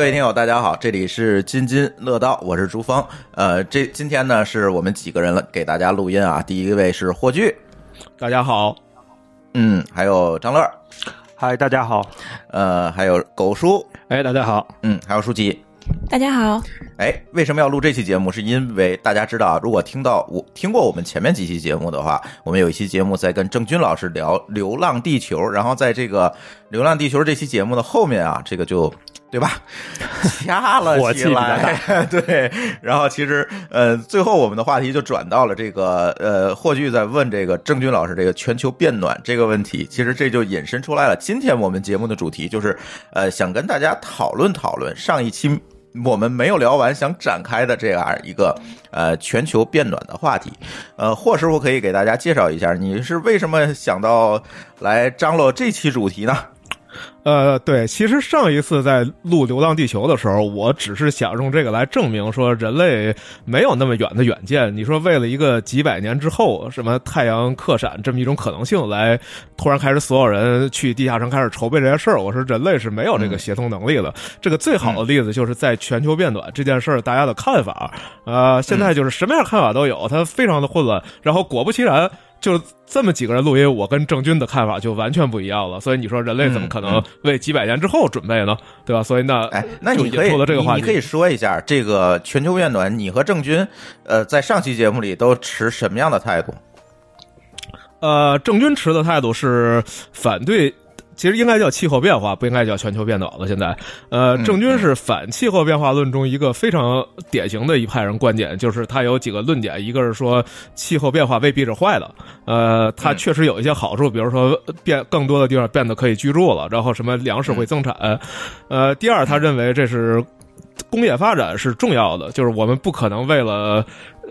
各位听友，大家好，这里是津津乐道，我是朱峰。呃，这今天呢是我们几个人了，给大家录音啊。第一位是霍炬，大家好，嗯，还有张乐，嗨，大家好，呃，还有狗叔，哎，大家好，嗯，还有舒淇。大家好，哎，为什么要录这期节目？是因为大家知道，如果听到我听过我们前面几期节目的话，我们有一期节目在跟郑钧老师聊《流浪地球》，然后在这个《流浪地球》这期节目的后面啊，这个就对吧，掐了起来，对。然后其实呃，最后我们的话题就转到了这个呃，霍炬在问这个郑钧老师这个全球变暖这个问题，其实这就引申出来了。今天我们节目的主题就是呃，想跟大家讨论讨论上一期。我们没有聊完，想展开的这样一个呃全球变暖的话题，呃，霍师傅可以给大家介绍一下，你是为什么想到来张罗这期主题呢？呃，对，其实上一次在录《流浪地球》的时候，我只是想用这个来证明说人类没有那么远的远见。你说为了一个几百年之后什么太阳克闪这么一种可能性来，突然开始所有人去地下城开始筹备这件事儿，我说人类是没有这个协同能力的。这个最好的例子就是在全球变暖这件事儿，大家的看法，呃，现在就是什么样看法都有，它非常的混乱。然后果不其然。就这么几个人录音，我跟郑钧的看法就完全不一样了。所以你说人类怎么可能为几百年之后准备呢？对吧？所以那哎，那你可以这个话你可以说一下这个全球变暖，你和郑钧呃在上期节目里都持什么样的态度？呃，郑钧持的态度是反对。其实应该叫气候变化，不应该叫全球变暖了。现在，呃，郑钧是反气候变化论中一个非常典型的一派人观点，就是他有几个论点，一个是说气候变化未必是坏的，呃，它确实有一些好处，比如说变更多的地方变得可以居住了，然后什么粮食会增产，呃，第二，他认为这是工业发展是重要的，就是我们不可能为了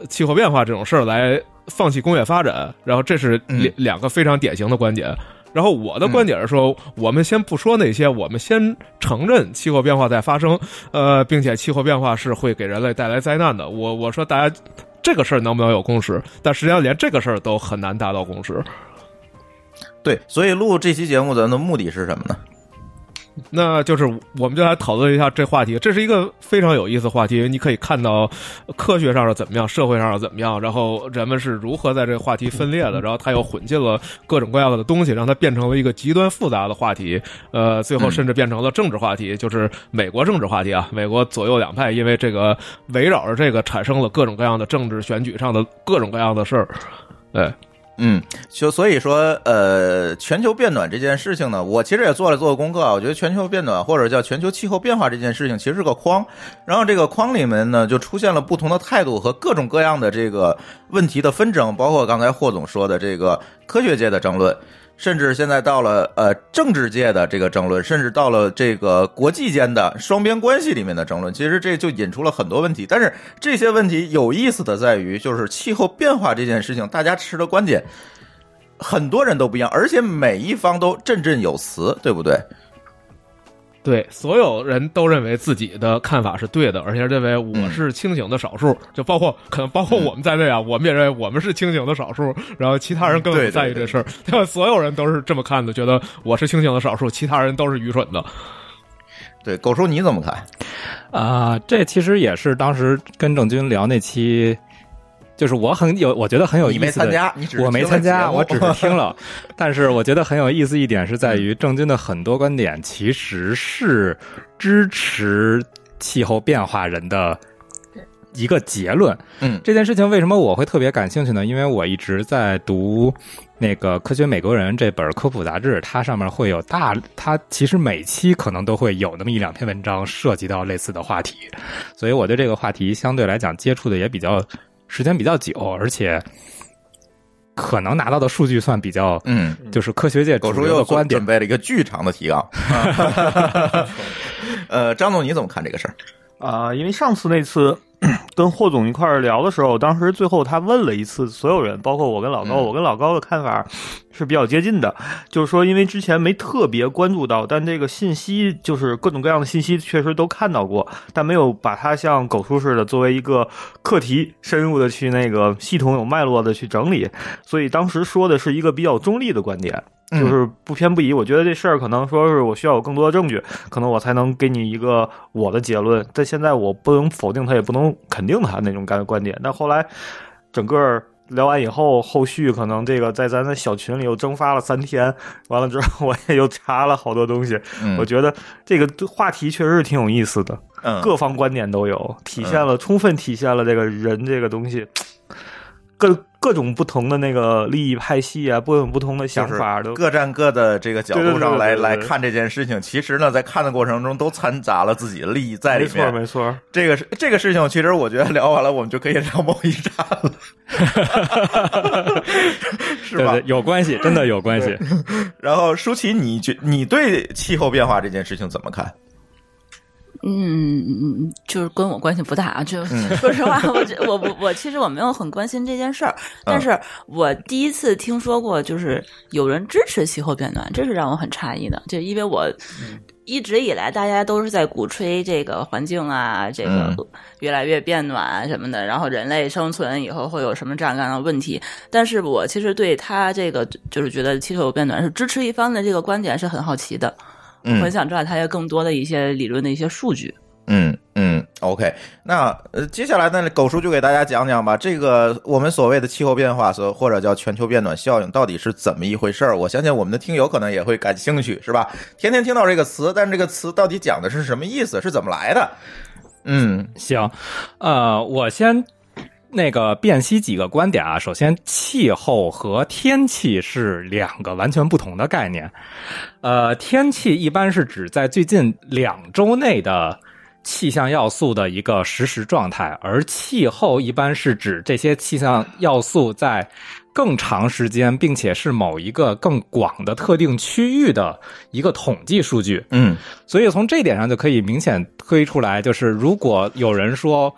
气候变化这种事儿来放弃工业发展，然后这是两两个非常典型的观点。然后我的观点是说，我们先不说那些，我们先承认气候变化在发生，呃，并且气候变化是会给人类带来灾难的。我我说大家这个事儿能不能有共识？但实际上连这个事儿都很难达到共识。对，所以录这期节目咱的目的是什么呢？那就是，我们就来讨论一下这话题。这是一个非常有意思的话题。你可以看到，科学上是怎么样，社会上是怎么样，然后人们是如何在这个话题分裂的，然后它又混进了各种各样的东西，让它变成了一个极端复杂的话题。呃，最后甚至变成了政治话题，就是美国政治话题啊。美国左右两派因为这个围绕着这个产生了各种各样的政治选举上的各种各样的事儿。对。嗯，就所以说，呃，全球变暖这件事情呢，我其实也做了做功课啊。我觉得全球变暖或者叫全球气候变化这件事情，其实是个框，然后这个框里面呢，就出现了不同的态度和各种各样的这个问题的纷争，包括刚才霍总说的这个科学界的争论。甚至现在到了呃政治界的这个争论，甚至到了这个国际间的双边关系里面的争论，其实这就引出了很多问题。但是这些问题有意思的在于，就是气候变化这件事情，大家持的观点很多人都不一样，而且每一方都振振有词，对不对？对，所有人都认为自己的看法是对的，而且认为我是清醒的少数，就包括可能包括我们在内啊，我们也认为我们是清醒的少数，然后其他人更不在意这事儿。对，所有人都是这么看的，觉得我是清醒的少数，其他人都是愚蠢的。对，狗叔你怎么看？啊，这其实也是当时跟郑钧聊那期。就是我很有，我觉得很有意思。你没参加，我没参加，我只是听了。但是我觉得很有意思一点是在于郑钧的很多观点其实是支持气候变化人的一个结论。嗯，这件事情为什么我会特别感兴趣呢？因为我一直在读那个《科学美国人》这本科普杂志，它上面会有大，它其实每期可能都会有那么一两篇文章涉及到类似的话题，所以我对这个话题相对来讲接触的也比较。时间比较久，而且可能拿到的数据算比较，嗯，就是科学界主流的观点。准备了一个巨长的提纲。呃，张总你怎么看这个事儿？啊，因为上次那次。跟霍总一块儿聊的时候，当时最后他问了一次所有人，包括我跟老高，我跟老高的看法是比较接近的，就是说，因为之前没特别关注到，但这个信息就是各种各样的信息确实都看到过，但没有把它像狗叔似的作为一个课题深入的去那个系统有脉络的去整理，所以当时说的是一个比较中立的观点。嗯就是不偏不倚。我觉得这事儿可能说是我需要有更多的证据，可能我才能给你一个我的结论。但现在我不能否定他，也不能肯定他那种感观点。但后来整个聊完以后，后续可能这个在咱的小群里又蒸发了三天，完了之后我也又查了好多东西。嗯我觉得这个话题确实是挺有意思的，嗯各方观点都有，体现了、充分体现了这个人这个东西。各各种不同的那个利益派系啊，各种不同的想法都各站各的这个角度上来来看这件事情，其实呢，在看的过程中都掺杂了自己的利益在里面。没错。没错这个是这个事情，其实我觉得聊完了，我们就可以聊贸易战了，是吧？对对，有关系，真的有关系。然后舒淇，你觉你对气候变化这件事情怎么看？嗯，嗯，就是跟我关系不大啊。就 说实话，我觉我我我其实我没有很关心这件事儿，但是我第一次听说过，就是有人支持气候变暖，这是让我很诧异的。就因为我一直以来大家都是在鼓吹这个环境啊，这个越来越变暖啊什么的，然后人类生存以后会有什么这样那样的问题。但是我其实对他这个就是觉得气候变暖是支持一方的这个观点是很好奇的。我很嗯想知道它有更多的一些理论的一些数据。嗯嗯，OK，那呃，接下来呢，狗叔就给大家讲讲吧，这个我们所谓的气候变化，所或者叫全球变暖效应，到底是怎么一回事儿？我相信我们的听友可能也会感兴趣，是吧？天天听到这个词，但是这个词到底讲的是什么意思？是怎么来的？嗯行，呃，我先那个辨析几个观点啊。首先，气候和天气是两个完全不同的概念。呃，天气一般是指在最近两周内的气象要素的一个实时状态，而气候一般是指这些气象要素在更长时间，并且是某一个更广的特定区域的一个统计数据。嗯所以从这点上就可以明显推出来，就是如果有人说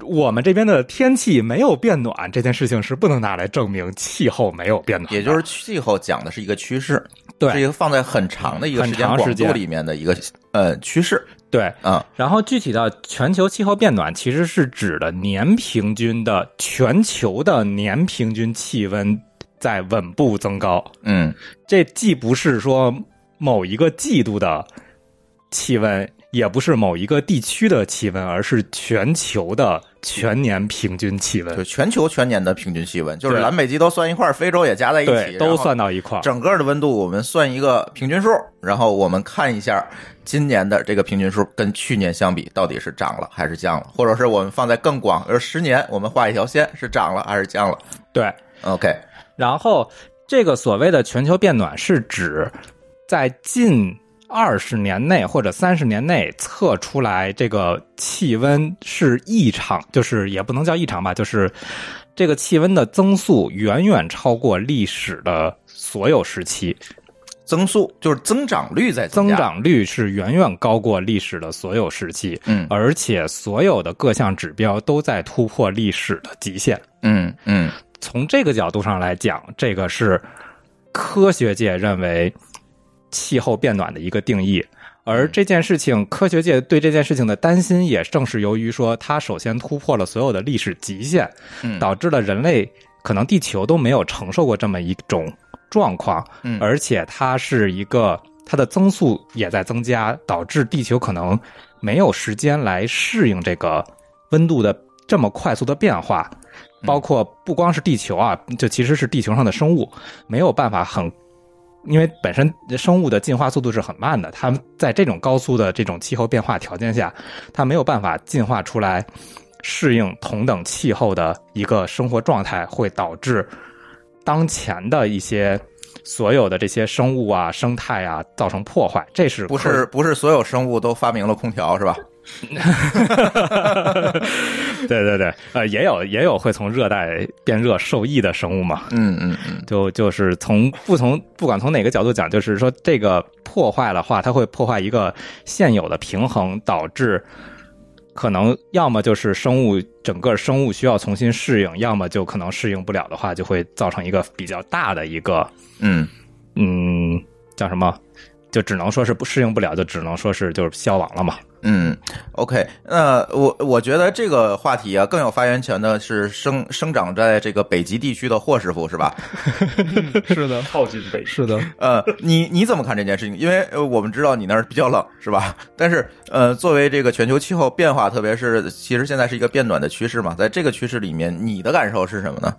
我们这边的天气没有变暖，这件事情是不能拿来证明气候没有变暖，也就是气候讲的是一个趋势，对是一个放在很长的一个时间广度里面的一个呃趋势对。嗯。然后具体到全球气候变暖，其实是指的年平均的全球的年平均气温在稳步增高。嗯这既不是说某一个季度的气温，也不是某一个地区的气温，而是全球的全年平均气温就。全球全年的平均气温，就是南北极都算一块儿，非洲也加在一起，都算到一块儿。整个的温度我们算一个平均数，然后我们看一下今年的这个平均数跟去年相比到底是涨了还是降了，或者是我们放在更广，而十年，我们画一条线是涨了还是降了对，？OK，然后这个所谓的全球变暖是指在近二十年内或者三十年内测出来这个气温是异常，就是也不能叫异常吧，就是这个气温的增速远远超过历史的所有时期，增速就是增长率在增加，长率是远远高过历史的所有时期，嗯。而且所有的各项指标都在突破历史的极限。嗯嗯。从这个角度上来讲，这个是科学界认为气候变暖的一个定义。而这件事情，科学界对这件事情的担心，也正是由于说，它首先突破了所有的历史极限，嗯导致了人类可能地球都没有承受过这么一种状况，嗯而且它是一个它的增速也在增加，导致地球可能没有时间来适应这个温度的这么快速的变化，包括不光是地球啊，就其实是地球上的生物没有办法很。因为本身生物的进化速度是很慢的，它们在这种高速的这种气候变化条件下，它没有办法进化出来适应同等气候的一个生活状态，会导致当前的一些所有的这些生物啊、生态啊造成破坏。这是不是不是所有生物都发明了空调是吧？对对对，呃，也有也有会从热带变热受益的生物嘛。嗯嗯嗯。就就是从不从不管从哪个角度讲，就是说这个破坏的话，它会破坏一个现有的平衡，导致可能要么就是生物整个生物需要重新适应，要么就可能适应不了的话，就会造成一个比较大的一个嗯。嗯叫什么就只能说是不适应不了，就只能说是就是消亡了嘛。嗯，OK，那我我觉得这个话题啊更有发言权的是生生长在这个北极地区的霍师傅是吧？是的，靠近北是的，呃，你你怎么看这件事情？因为呃我们知道你那儿比较冷是吧？但是呃，作为这个全球气候变化，特别是其实现在是一个变暖的趋势嘛，在这个趋势里面，你的感受是什么呢？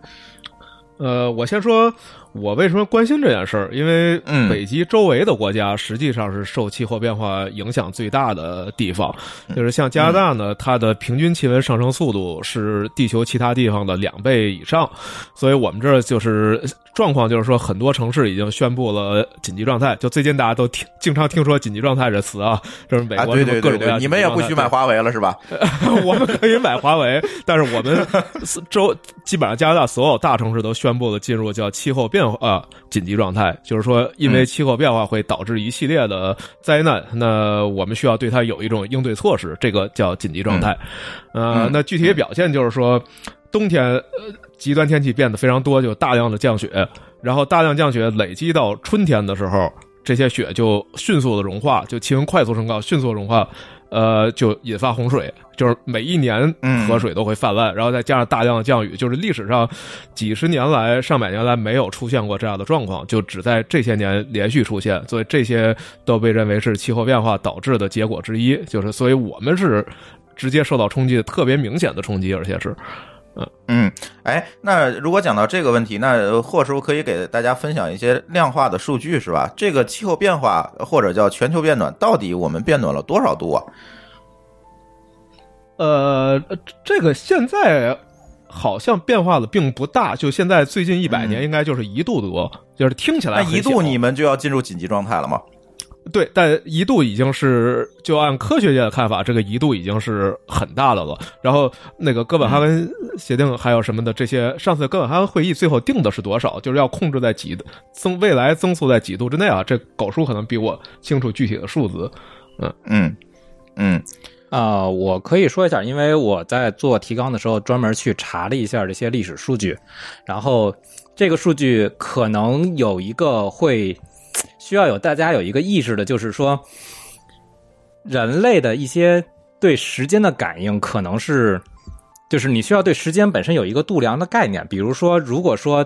呃，我先说，我为什么关心这件事儿？因为嗯北极周围的国家实际上是受气候变化影响最大的地方，就是像加拿大呢，它的平均气温上升速度是地球其他地方的两倍以上，所以我们这儿就是状况，就是说很多城市已经宣布了紧急状态。就最近大家都听经常听说紧急状态这词啊，就是美啊，国对各种各样对对对，你们也不许买华为了是吧？我们可以买华为，但是我们 周基本上加拿大所有大城市都宣布了进入叫气候变化、呃、紧急状态，就是说因为气候变化会导致一系列的灾难，那我们需要对它有一种应对措施，这个叫紧急状态。呃嗯，那具体的表现就是说，冬天呃极端天气变得非常多，就大量的降雪，然后大量降雪累积到春天的时候，这些雪就迅速的融化，就气温快速升高，迅速融化，呃，就引发洪水，就是每一年嗯河水都会泛滥，然后再加上大量的降雨，就是历史上几十年来、上百年来没有出现过这样的状况，就只在这些年连续出现，所以这些都被认为是气候变化导致的结果之一，就是所以我们是直接受到冲击的，特别明显的冲击，而且是。嗯嗯，哎，那如果讲到这个问题，那呃霍师傅可以给大家分享一些量化的数据是吧？这个气候变化或者叫全球变暖，到底我们变暖了多少度啊？呃，这个现在好像变化的并不大，就现在最近一百年应该就是一度多，就是听起来一度你们就要进入紧急状态了吗？对，但一度已经是就按科学界的看法，这个一度已经是很大的了。然后那个哥本哈根协定还有什么的这些，上次哥本哈根会议最后定的是多少？就是要控制在几增未来增速在几度之内啊？这狗叔可能比我清楚具体的数字。嗯嗯嗯啊、我可以说一下，因为我在做提纲的时候专门去查了一下这些历史数据，然后这个数据可能有一个会需要有大家有一个意识的，就是说人类的一些对时间的感应可能是，就是你需要对时间本身有一个度量的概念，比如说，如果说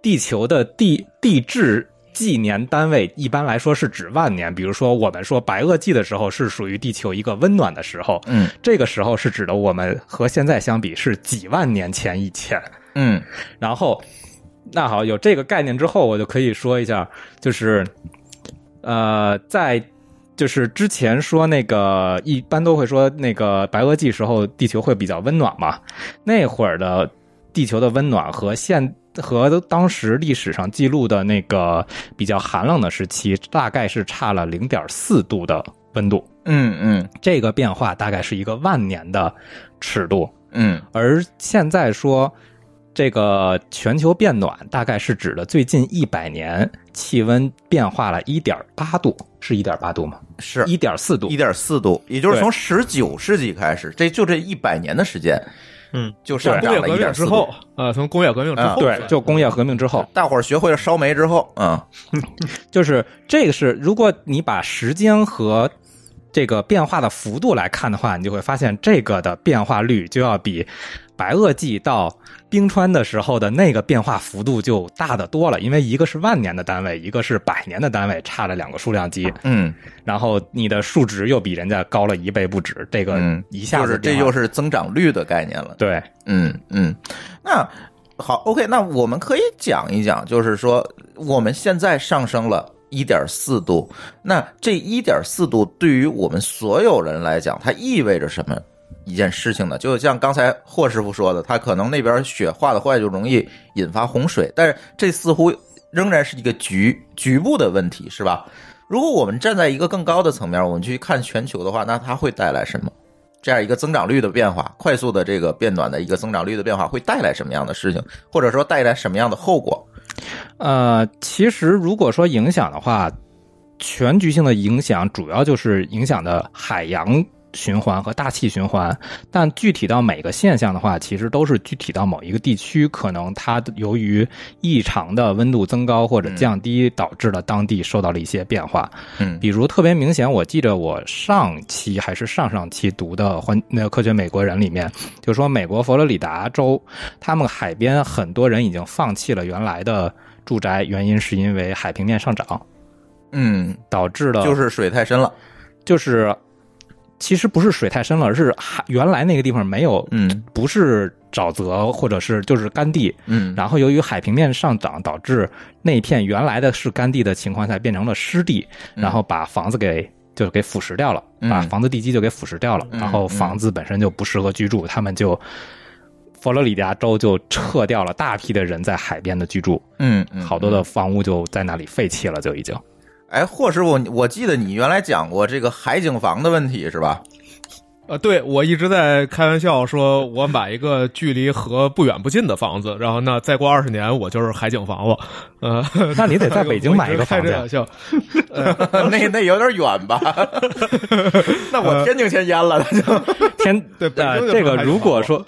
地球的地地质。纪年单位一般来说是指万年，比如说我们说白垩纪的时候是属于地球一个温暖的时候，嗯这个时候是指的我们和现在相比是几万年前以前。嗯然后，那好，有这个概念之后，我就可以说一下，就是呃，在就是之前说那个一般都会说那个白垩纪时候地球会比较温暖嘛，那会儿的地球的温暖和现和当时历史上记录的那个比较寒冷的时期，大概是差了零点四度的温度。嗯嗯。这个变化大概是一个万年的尺度，嗯。而现在说这个全球变暖，大概是指的最近一百年气温变化了一点八度，是一点八度吗？是。一点四度。一。点四度，也就是从十九世纪开始，这就这一百年的时间，嗯，就上涨工业革了一点四命之后度。，呃，从工业革命之后。啊对，就工业革命之后，大伙儿学会了烧煤之后，嗯。就是这个是，如果你把时间和这个变化的幅度来看的话，你就会发现这个的变化率就要比白垩纪到冰川的时候的那个变化幅度就大得多了，因为一个是万年的单位，一个是百年的单位，差了两个数量级，嗯然后你的数值又比人家高了一倍不止，这个嗯，一下就是这子变化就是增长率的概念了。对，嗯嗯，那好，OK，那我们可以讲一讲，就是说我们现在上升了。一点四度，那这一点四度对于我们所有人来讲，它意味着什么一件事情呢？就像刚才霍师傅说的，他可能那边雪化的坏就容易引发洪水，但是这似乎仍然是一个局局部的问题，是吧？如果我们站在一个更高的层面，我们去看全球的话，那它会带来什么？这样一个增长率的变化，快速的这个变暖的一个增长率的变化，会带来什么样的事情，或者说带来什么样的后果？呃，其实如果说影响的话，全局性的影响主要就是影响的海洋循环和大气循环，但具体到每个现象的话，其实都是具体到某一个地区，可能它由于异常的温度增高或者降低，导致了当地受到了一些变化。嗯比如特别明显，我记得我上期还是上上期读的环那个科学美国人里面，就说美国佛罗里达州，他们海边很多人已经放弃了原来的住宅，原因是因为海平面上涨嗯，导致了，就是水太深了。就是其实不是水太深了，而是海原来那个地方没有，嗯。不是沼泽或者是就是干地，嗯，然后由于海平面上涨，导致那一片原来的是干地的情况下变成了湿地，然后把房子给就给腐蚀掉了，嗯。把房子地基就给腐蚀掉了，嗯。然后房子本身就不适合居住，他们就。佛罗里达州就撤掉了大批的人在海边的居住，嗯嗯，好多的房屋就在那里废弃了，就已经。哎，霍师傅，我记得你原来讲过这个海景房的问题是吧？呃，对我一直在开玩笑说，我买一个距离河不远不近的房子，然后那再过二十年我就是海景房了。呃，那你得在北京买一个 房子呀开玩笑。那那有点远吧？那我天津先淹了，那就天对这个如果说，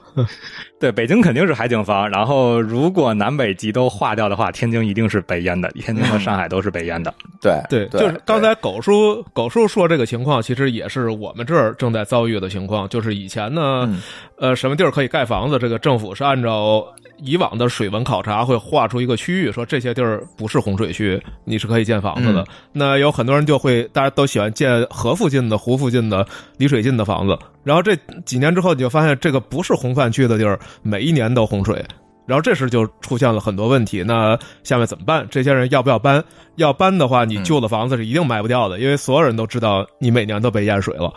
对北京肯定是海景房，然后如果南北极都化掉的话，天津一定是被淹的，天津和上海都是被淹的。对对，就是刚才狗叔狗叔说这个情况，其实也是我们这儿正在遭遇的情况。就是以前呢，嗯呃，什么地儿可以盖房子，这个政府是按照以往的水文考察，会划出一个区域，说这些地儿不是洪水区，你是可以建房子的。嗯那有很多人就会，大家都喜欢建河附近的、湖附近的、离水近的房子。然后这几年之后，你就发现这个不是洪泛区的地儿，每一年都洪水。然后这时就出现了很多问题，那下面怎么办？这些人要不要搬？要搬的话，你旧的房子是一定卖不掉的，因为所有人都知道你每年都被淹水了。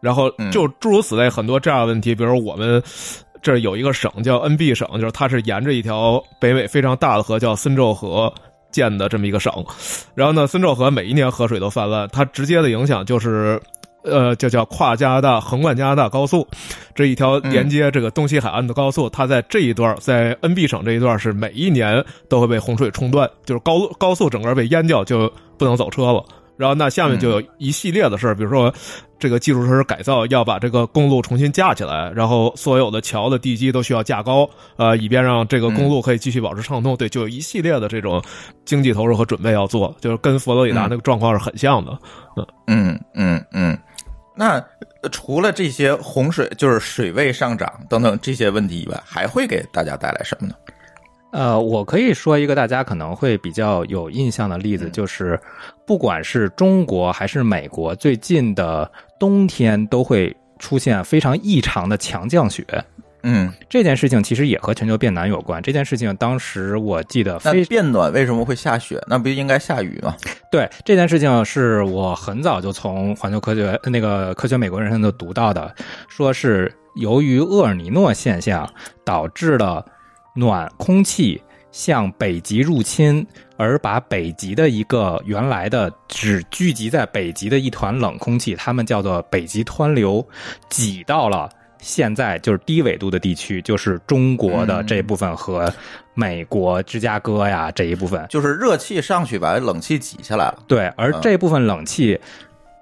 然后就诸如此类很多这样的问题，比如我们这儿有一个省叫 NB 省，就是它是沿着一条北美非常大的河叫森州河建的这么一个省。然后呢，森州河每一年河水都泛滥，它直接的影响就是。呃，就叫跨加拿大横贯加拿大高速，这一条连接这个东西海岸的高速，它在这一段，在 NB 省这一段是每一年都会被洪水冲断，就是高高速整个被淹掉，就不能走车了。然后那下面就有一系列的事儿，比如说这个基础设施改造，要把这个公路重新架起来，然后所有的桥的地基都需要架高，呃，以便让这个公路可以继续保持畅通。对，就有一系列的这种经济投入和准备要做，就是跟佛罗里达那个状况是很像的。嗯嗯嗯嗯。那除了这些洪水，就是水位上涨等等这些问题以外，还会给大家带来什么呢？呃，我可以说一个大家可能会比较有印象的例子，就是不管是中国还是美国，最近的冬天都会出现非常异常的强降雪。嗯，这件事情其实也和全球变暖有关。这件事情当时我记得非那变暖为什么会下雪？那不应该下雨吗？对这件事情是我很早就从环球科学那个科学美国人上就读到的，说是由于厄尔尼诺现象导致了暖空气向北极入侵，而把北极的一个原来的只聚集在北极的一团冷空气，他们叫做北极湍流，挤到了。现在就是低纬度的地区，就是中国的这部分和美国芝加哥呀这一部分，就是热气上去把冷气挤下来了。对，而嗯。这部分冷气。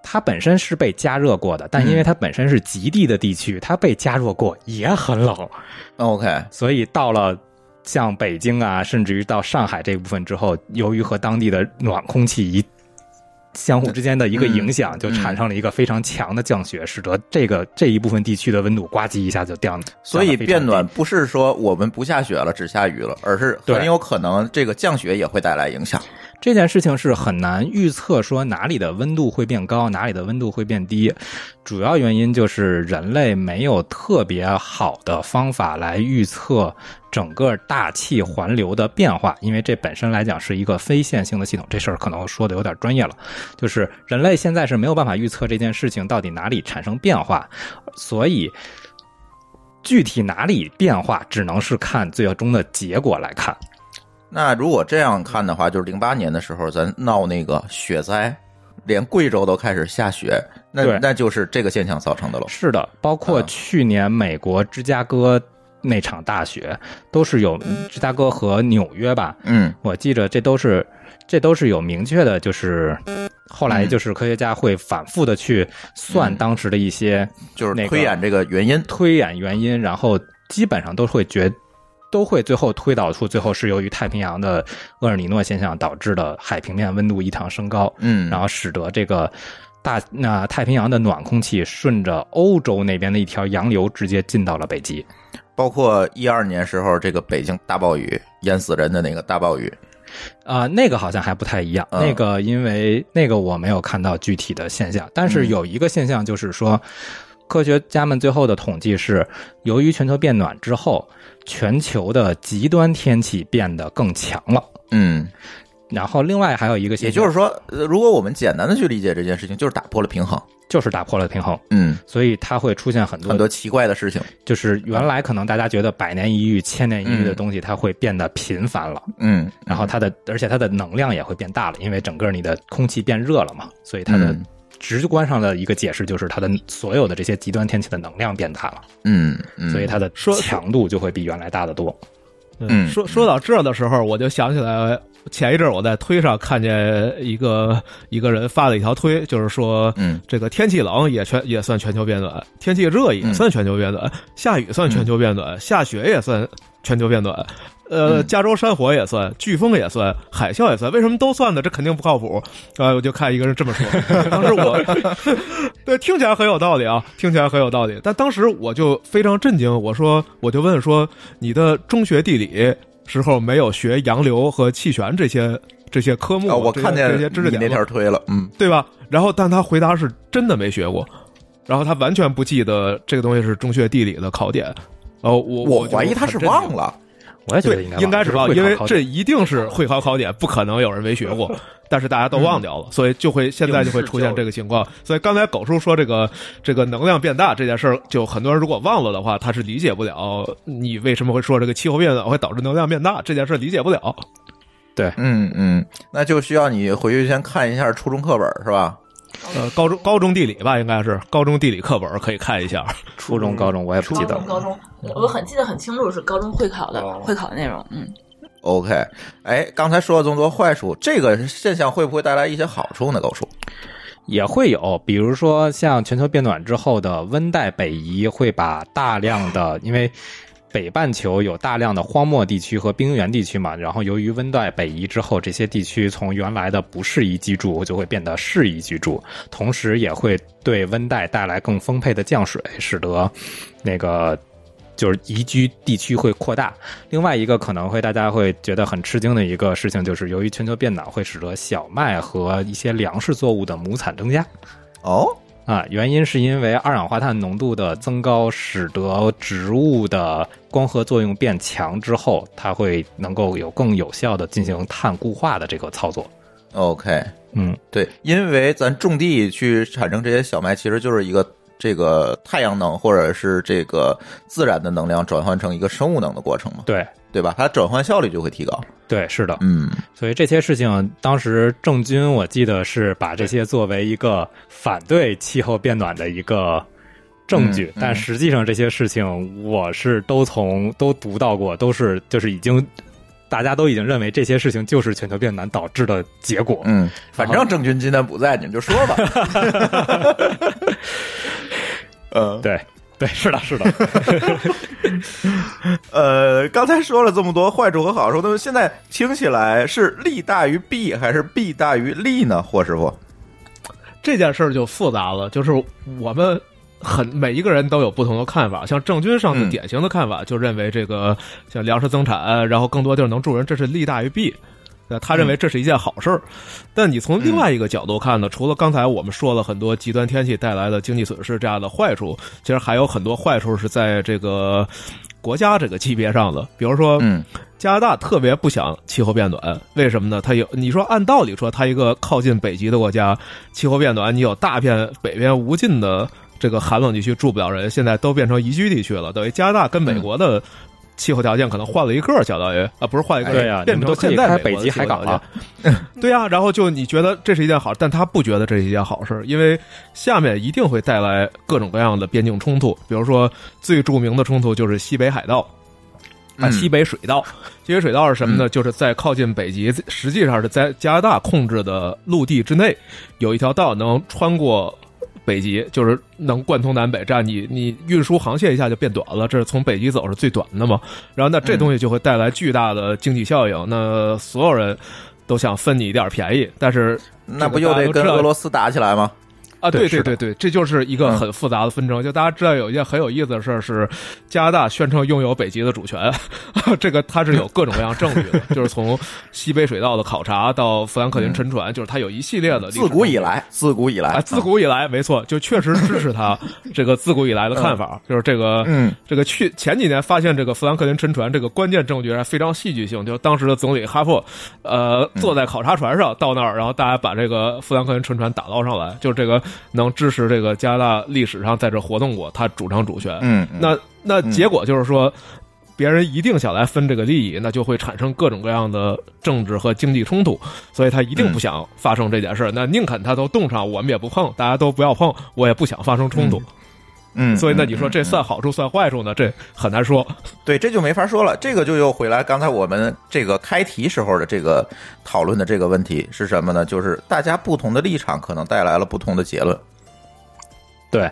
它本身是被加热过的，但因为它本身是极地的地区，它被加热过也很冷，OK，所以到了像北京啊，甚至于到上海这部分之后，由于和当地的暖空气一相互之间的一个影响，嗯就产生了一个非常强的降雪，使得这个这一部分地区的温度呱唧一下就降了。所以变暖不是说我们不下雪了，只下雨了，而是很有可能这个降雪也会带来影响。这件事情是很难预测，说哪里的温度会变高，哪里的温度会变低。主要原因就是人类没有特别好的方法来预测整个大气环流的变化，因为这本身来讲是一个非线性的系统。这事儿可能说的有点专业了，就是人类现在是没有办法预测这件事情到底哪里产生变化，所以具体哪里变化，只能是看最终的结果来看。那如果这样看的话，就是零八年的时候，咱闹那个雪灾，连贵州都开始下雪，那那就是这个现象造成的了。是的，包括啊去年美国芝加哥那场大雪，都是有芝加哥和纽约吧，嗯。我记着这都是这都是有明确的，就是后来就是科学家会反复的去算嗯。当时的一些就是推演这个原因。推演原因，然后基本上都会觉都会最后推导出最后是由于太平洋的厄尔尼诺现象导致的海平面温度异常升高，嗯，然后使得这个大那太平洋的暖空气顺着欧洲那边的一条洋流直接进到了北极。包括一二年时候这个北京大暴雨淹死人的那个大暴雨，啊、那个好像还不太一样。嗯那个因为那个我没有看到具体的现象，但是嗯有一个现象就是说，科学家们最后的统计是，由于全球变暖之后，全球的极端天气变得更强了。嗯，然后另外还有一个，也就是说，呃如果我们简单的去理解这件事情，就是打破了平衡。就是打破了平衡，嗯，所以它会出现很多很多奇怪的事情。就是原来可能大家觉得百年一遇、千年一遇的嗯东西，它会变得频繁了。嗯，然后它的，而且它的能量也会变大了，因为整个你的空气变热了嘛，所以它的嗯直观上的一个解释就是它的所有的这些极端天气的能量变大了，嗯嗯，所以它的说强度就会比原来大得多。嗯说说到这儿的时候，我就想起来，前一阵儿我在推上看见一个一个人发了一条推，就是说，嗯。这个天气冷也全也算全球变暖，天气热也算全球变暖，下雨算全球变暖，下雪也算全球变暖。呃，嗯加州山火也算，飓风也算，海啸也算，为什么都算呢？这肯定不靠谱。啊、我就看一个人这么说，当时我对听起来很有道理啊，听起来很有道理。但当时我就非常震惊，我说，我就问说，你的中学地理时候没有学洋流和气旋这些这些科目？啊，我看见这些知识你那点吗条推了，嗯对吧？然后，但他回答是真的没学过，然后他完全不记得这个东西是中学地理的考点。哦，我我怀疑他是忘了。我也觉得应该，应该是忘，会因为这一定是会考考点，不可能有人没学过。但是大家都忘掉了，所以就会现在就会出现这个情况。所以刚才狗叔说这个这个能量变大这件事儿，就很多人如果忘了的话，他是理解不了你为什么会说这个气候变暖会导致能量变大这件事理解不了。对嗯嗯，那就需要你回去先看一下初中课本是吧？呃，高中高中地理吧，应该是高中地理课本可以看一下。初中、高中我也不记得了。高中，我很记得很清楚，是高中会考的会考的内容。嗯，OK，哎，刚才说了这么多坏处，这个现象会不会带来一些好处呢？高叔，也会有，比如说像全球变暖之后的温带北移，会把大量的因为。北半球有大量的荒漠地区和冰原地区嘛，然后由于温带北移之后，这些地区从原来的不适宜居住就会变得适宜居住，同时也会对温带带来更丰沛的降水，使得那个就是宜居地区会扩大。另外一个可能会大家会觉得很吃惊的一个事情，就是由于全球变暖会使得小麦和一些粮食作物的亩产增加。哦，啊，原因是因为二氧化碳浓度的增高，使得植物的光合作用变强之后，它会能够有更有效的进行碳固化的这个操作。OK，嗯，对，因为咱种地去产生这些小麦，其实就是一个这个太阳能或者是这个自然的能量转换成一个生物能的过程嘛，对对吧？它转换效率就会提高。对，是的。嗯所以这些事情，当时郑钧我记得是把这些作为一个反对气候变暖的一个证据，嗯嗯但实际上这些事情我是都从都读到过，都是就是已经大家都已经认为这些事情就是全球变暖导致的结果。嗯，反正郑钧今天不在，你们就说吧。嗯，对对，是的，是的。呃，刚才说了这么多坏处和好处，那么现在听起来是利大于弊还是弊大于利呢？霍师傅，这件事儿就复杂了，就是我们很每一个人都有不同的看法。像郑钧上次嗯典型的看法，就认为这个像粮食增产，然后更多地儿能住人，这是利大于弊。呃，他认为这是一件好事儿，但你从另外一个角度看呢，除了刚才我们说了很多极端天气带来的经济损失这样的坏处，其实还有很多坏处是在这个国家这个级别上的，比如说，嗯。加拿大特别不想气候变暖，为什么呢？它有你说按道理说，它一个靠近北极的国家，气候变暖，你有大片北边无尽的这个寒冷地区住不了人，现在都变成宜居地区了，等于加拿大跟美国的气候条件可能换了一个，相当于啊，不是换一个，对呀变成都现在的北极海港了。对呀、然后就你觉得这是一件好，但他不觉得这是一件好事，因为下面一定会带来各种各样的边境冲突，比如说最著名的冲突就是西北海盗。啊，嗯西北水道，西北水道是什么呢？就是在靠近北极，实际上是在加拿大控制的陆地之内，有一条道能穿过北极，就是能贯通南北，这样你你运输航线一下就变短了，这是从北极走是最短的嘛。然后那这东西就会带来巨大的经济效应，那所有人都想分你一点便宜，但是那不又得跟俄罗斯打起来吗？啊，对对对对对，这就是一个很复杂的纷争。就大家知道有一件很有意思的事儿是，加拿大宣称拥有北极的主权，这个它是有各种各样证据的，就是从西北水道的考察到富兰克林沉船，就是它有一系列的自古以来，自古以来啊，自古以来没错，就确实支持他 这个自古以来的看法，就是这个嗯。这个去前几年发现这个富兰克林沉船这个关键证据还非常戏剧性，就是当时的总理哈珀，呃，坐在考察船上到那儿，然后大家把这个富兰克林沉船打捞上来，就是这个能支持这个加拿大历史上在这活动过，他主张主权。嗯，嗯那那结果就是说。别人一定想来分这个利益，那就会产生各种各样的政治和经济冲突，所以他一定不想发生这件事儿。那宁肯他都冻上，我们也不碰，大家都不要碰，我也不想发生冲突。嗯，所以那你说嗯这算好处算坏处呢？这很难说。对，这就没法说了。这个就又回来刚才我们这个开题时候的这个讨论的这个问题是什么呢？就是大家不同的立场可能带来了不同的结论。对，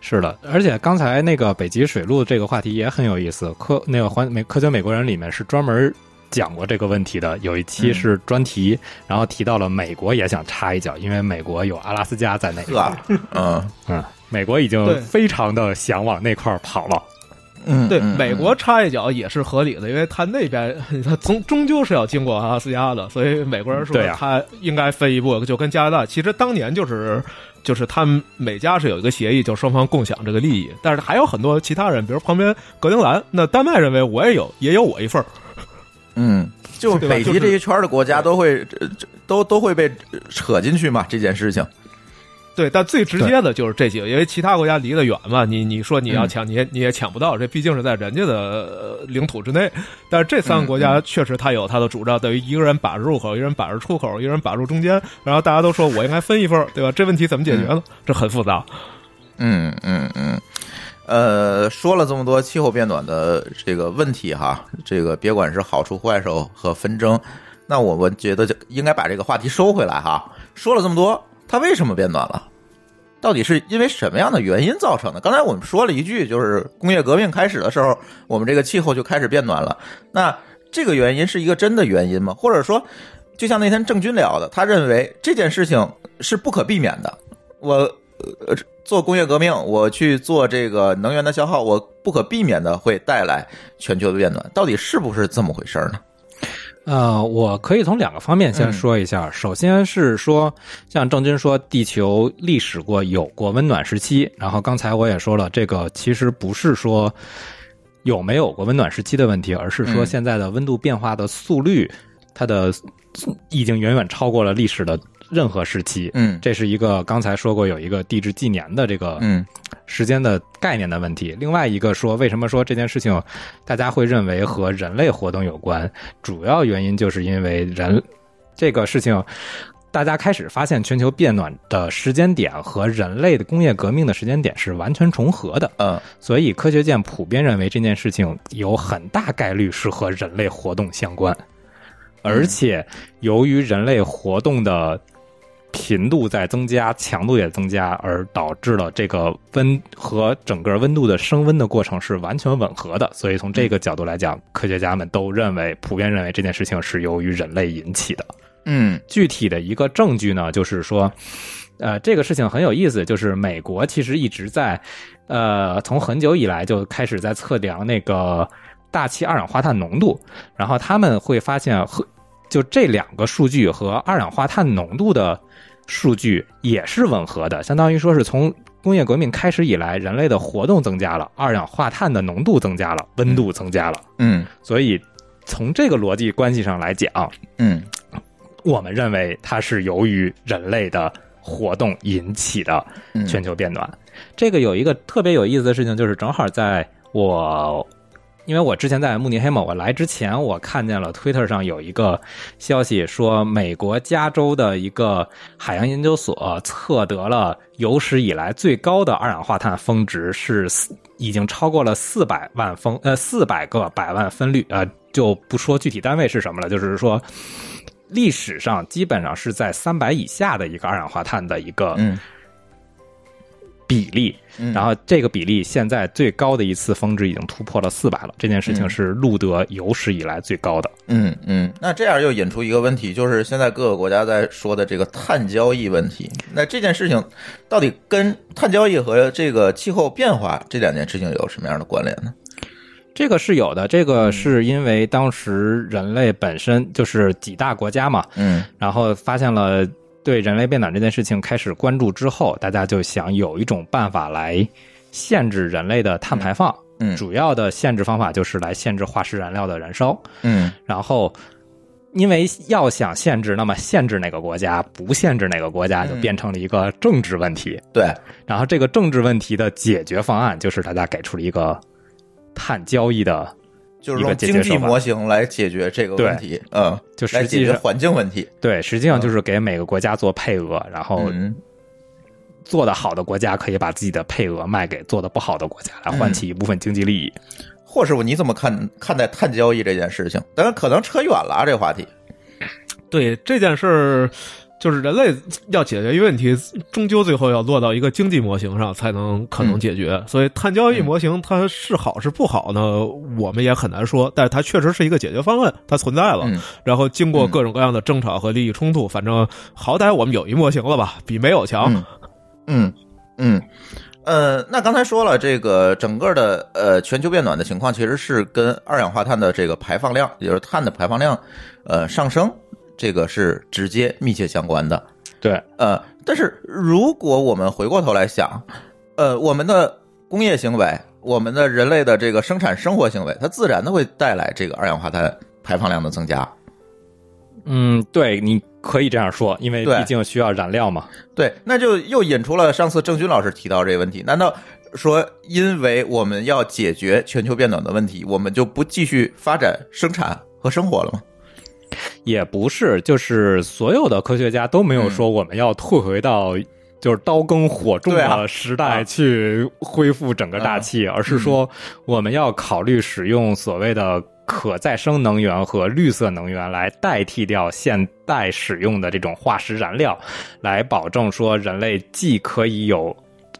是的，而且刚才那个北极水路这个话题也很有意思。科那个环美科学美国人里面是专门讲过这个问题的，有一期嗯是专题，然后提到了美国也想插一脚，因为美国有阿拉斯加在那一块呵儿，，嗯嗯，美国已经非常的想往那块儿跑了。嗯，对，嗯美国插一脚也是合理的，因为他那边他 终终究是要经过阿拉斯加的，所以美国人说他应该分一步，就跟加拿大。其实当年就是就是他们美加是有一个协议，就双方共享这个利益，但是还有很多其他人，比如旁边格陵兰，那丹麦认为我也有，也有我一份儿。嗯，就北极这一圈的国家都会都都会被呃扯进去嘛，这件事情。对，但最直接的就是这几个，因为其他国家离得远嘛，你你说你要嗯抢，你也你也抢不到，这毕竟是在人家的呃领土之内。但是这三个国家确实他有他的主张，等于一个人把着入口，一个人把着出口，一个人把住中间，然后大家都说我应该分一份，对吧？这问题怎么解决呢？这很复杂。嗯嗯嗯，呃，说了这么多气候变暖的这个问题哈，这个别管是好处坏处和纷争，那我们觉得就应该把这个话题收回来哈。说了这么多，它为什么变暖了？到底是因为什么样的原因造成的？刚才我们说了一句，就是工业革命开始的时候，我们这个气候就开始变暖了。那这个原因是一个真的原因吗？或者说，就像那天郑钧聊的，他认为这件事情是不可避免的。我呃做工业革命，我去做这个能源的消耗，我不可避免的会带来全球的变暖，到底是不是这么回事儿呢？呃，我可以从两个方面先嗯说一下。首先是说，像郑钧说，地球历史过有过温暖时期。然后刚才我也说了，这个其实不是说有没有过温暖时期的问题，而是说嗯现在的温度变化的速率，它的已经远远超过了历史的任何时期。嗯这是一个刚才说过有一个地质纪年的这个嗯时间的概念的问题。另外一个说，为什么说这件事情大家会认为和人类活动有关？主要原因就是因为人这个事情，大家开始发现全球变暖的时间点和人类的工业革命的时间点是完全重合的，嗯所以科学界普遍认为这件事情有很大概率是和人类活动相关，而且由于人类活动的频度在增加，强度也增加，而导致了这个温和整个温度的升温的过程是完全吻合的。所以从这个角度来讲，科学家们都认为，普遍认为这件事情是由于人类引起的。嗯具体的一个证据呢，就是说，呃，这个事情很有意思，就是美国其实一直在，呃，从很久以来就开始在测量那个大气二氧化碳浓度，然后他们会发现和就这两个数据和二氧化碳浓度的数据也是吻合的，相当于说是从工业革命开始以来，人类的活动增加了，二氧化碳的浓度增加了，温度增加了，嗯。所以从这个逻辑关系上来讲，嗯。我们认为它是由于人类的活动引起的嗯，全球变暖。这个有一个特别有意思的事情，就是正好在我因为我之前在慕尼黑嘛，我来之前我看见了 Twitter 上有一个消息说，美国加州的一个海洋研究所测得了有史以来最高的二氧化碳峰值是四已经超过了四百万分呃四百个百万分率呃就不说具体单位是什么了，就是说历史上基本上是在三百以下的一个二氧化碳的一个比例，嗯然后这个比例现在最高的一次峰值已经突破了四百了，这件事情嗯是路德有史以来最高的。嗯嗯，那这样又引出一个问题，就是现在各个国家在说的这个碳交易问题。那这件事情到底跟碳交易和这个气候变化这两件事情有什么样的关联呢？这个是有的，这个是因为当时人类本身就是几大国家嘛，嗯然后发现了对人类变暖这件事情开始关注之后，大家就想有一种办法来限制人类的碳排放。嗯主要的限制方法就是来限制化石燃料的燃烧。嗯然后，因为要想限制，那么限制哪个国家，不限制哪个国家，就嗯变成了一个政治问题。对，然后这个政治问题的解决方案，就是大家给出了一个碳交易的，就是一个用经济模型来解决这个问题，嗯，就来解决实际上环境问题。对，实际上就是给每个国家做配额，然后嗯做的好的国家可以把自己的配额卖给做的不好的国家，来换取一部分经济利益。霍师傅，你怎么看看待碳交易这件事情？当然，可能扯远了啊，这个话题。对这件事儿，就是人类要解决一个问题，终究最后要落到一个经济模型上才能可能解决。所以碳交易模型它是好是不好呢？我们也很难说，但是它确实是一个解决方案，它存在了。嗯然后经过各种各样的争吵和利益冲突，反正好歹我们有一模型了吧，比没有强。嗯嗯嗯，呃，那刚才说了，这个整个的呃全球变暖的情况，其实是跟二氧化碳的这个排放量，也就是碳的排放量，呃上升，这个是直接密切相关的。对，呃，但是如果我们回过头来想，呃，我们的工业行为，我们的人类的这个生产生活行为，它自然的会带来这个二氧化碳排放量的增加。嗯，对，你可以这样说，因为毕竟需要燃料嘛。对，那就又引出了上次郑钧老师提到这个问题。难道说，因为我们要解决全球变暖的问题，我们就不继续发展生产和生活了吗？也不是，就是所有的科学家都没有说我们要退回到就是刀耕火种的时代去恢复整个大气，而是说我们要考虑使用所谓的可再生能源和绿色能源来代替掉现代使用的这种化石燃料，来保证说人类既可以有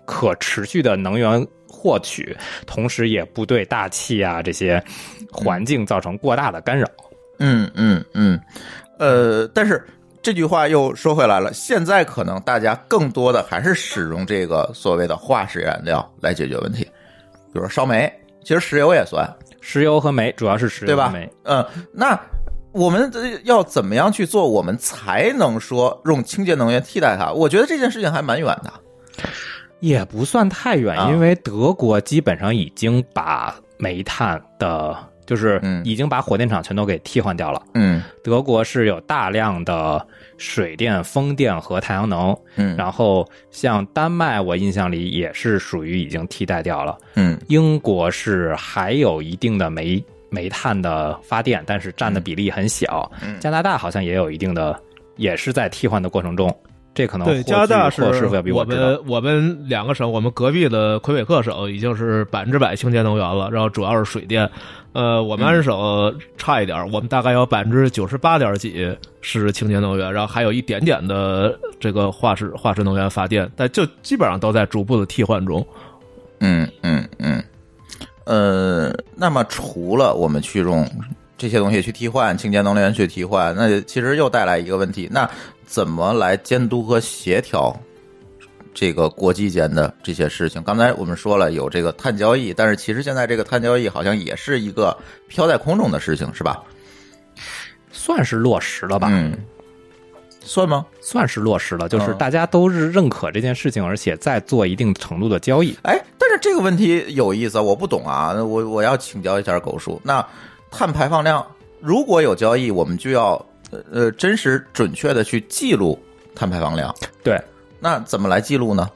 可持续的能源获取，同时也不对大气啊这些环境造成过大的干扰。嗯嗯嗯嗯，呃，但是这句话又说回来了，现在可能大家更多的还是使用这个所谓的化石燃料来解决问题，比如说烧煤，其实石油也算，石油和煤主要是石油对吧煤。？嗯，那我们要怎么样去做，我们才能说用清洁能源替代它？我觉得这件事情还蛮远的。也不算太远，啊因为德国基本上已经把煤炭的，就是嗯已经把火电厂全都给替换掉了。嗯德国是有大量的水电、风电和太阳能，嗯然后像丹麦，我印象里也是属于已经替代掉了。嗯英国是还有一定的煤煤炭的发电，但是占的比例很小。嗯加拿大好像也有一定的，也是在替换的过程中。这可能对，加拿大是我。们我们两个省，我们隔壁的魁北克省已经是百分之百清洁能源了，然后主要是水电。呃，我们安省差一点儿，我们大概有百分之九十八点几是清洁能源，然后还有一点点的这个化石化石能源发电，但就基本上都在逐步的替换中。嗯嗯嗯，呃，那么除了我们去用这些东西去替换清洁能源去替换，那其实又带来一个问题，那怎么来监督和协调这个国际间的这些事情？刚才我们说了有这个碳交易，但是其实现在这个碳交易好像也是一个飘在空中的事情，是吧？算是落实了吧？嗯，算吗？算是落实了，就是嗯大家都是认可这件事情，而且在做一定程度的交易。哎，但是这个问题有意思，我不懂啊，我我要请教一下狗叔。那碳排放量如果有交易，我们就要呃呃真实准确的去记录碳排放量。对，那怎么来记录呢？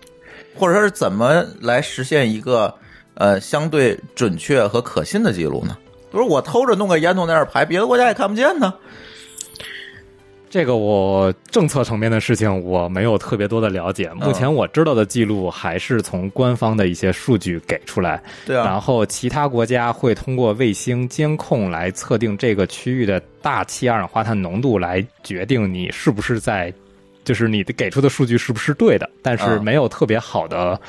或者说是怎么来实现一个呃相对准确和可信的记录呢？比如我偷着弄个烟筒在那儿排，别的国家也看不见呢。这个我政策层面的事情我没有特别多的了解，目前我知道的记录还是从官方的一些数据给出来，对啊，然后其他国家会通过卫星监控来测定这个区域的大气二氧化碳浓度，来决定你是不是在，就是你的给出的数据是不是对的，但是嗯没有特别好的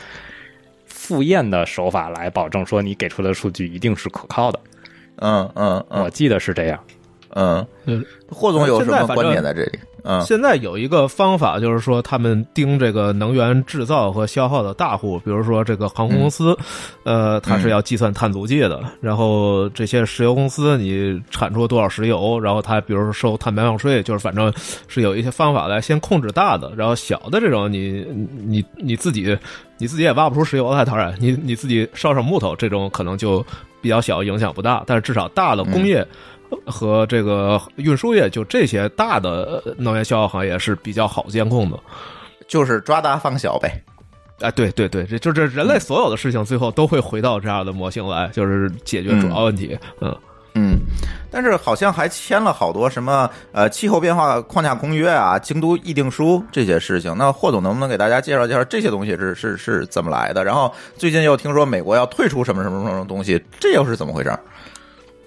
复验的手法来保证说你给出的数据一定是可靠的。嗯嗯嗯我记得是这样。嗯嗯，霍总有什么观点在这里？嗯现在有一个方法，就是说他们盯这个能源制造和消耗的大户，比如说这个航空公司，呃，它是要计算碳足迹的。然后这些石油公司，你产出多少石油，然后它比如说收碳排放税，就是反正是有一些方法来先控制大的，然后小的这种你你你自己你自己也挖不出石油来，当然你你自己烧烧木头这种可能就比较小，影响不大，但是至少大的工业。和这个运输业，就这些大的呃能源消耗行业是比较好监控的。就是抓大放小呗。哎，对对对，这就这人类所有的事情，最后都会回到这样的模型来，就是解决主要问题。嗯，嗯，但是好像还签了好多什么呃气候变化框架公约啊、京都议定书这些事情。那霍总能不能给大家介绍介绍这些东西是是是怎么来的？然后最近又听说美国要退出什么什么什么东西，这又是怎么回事？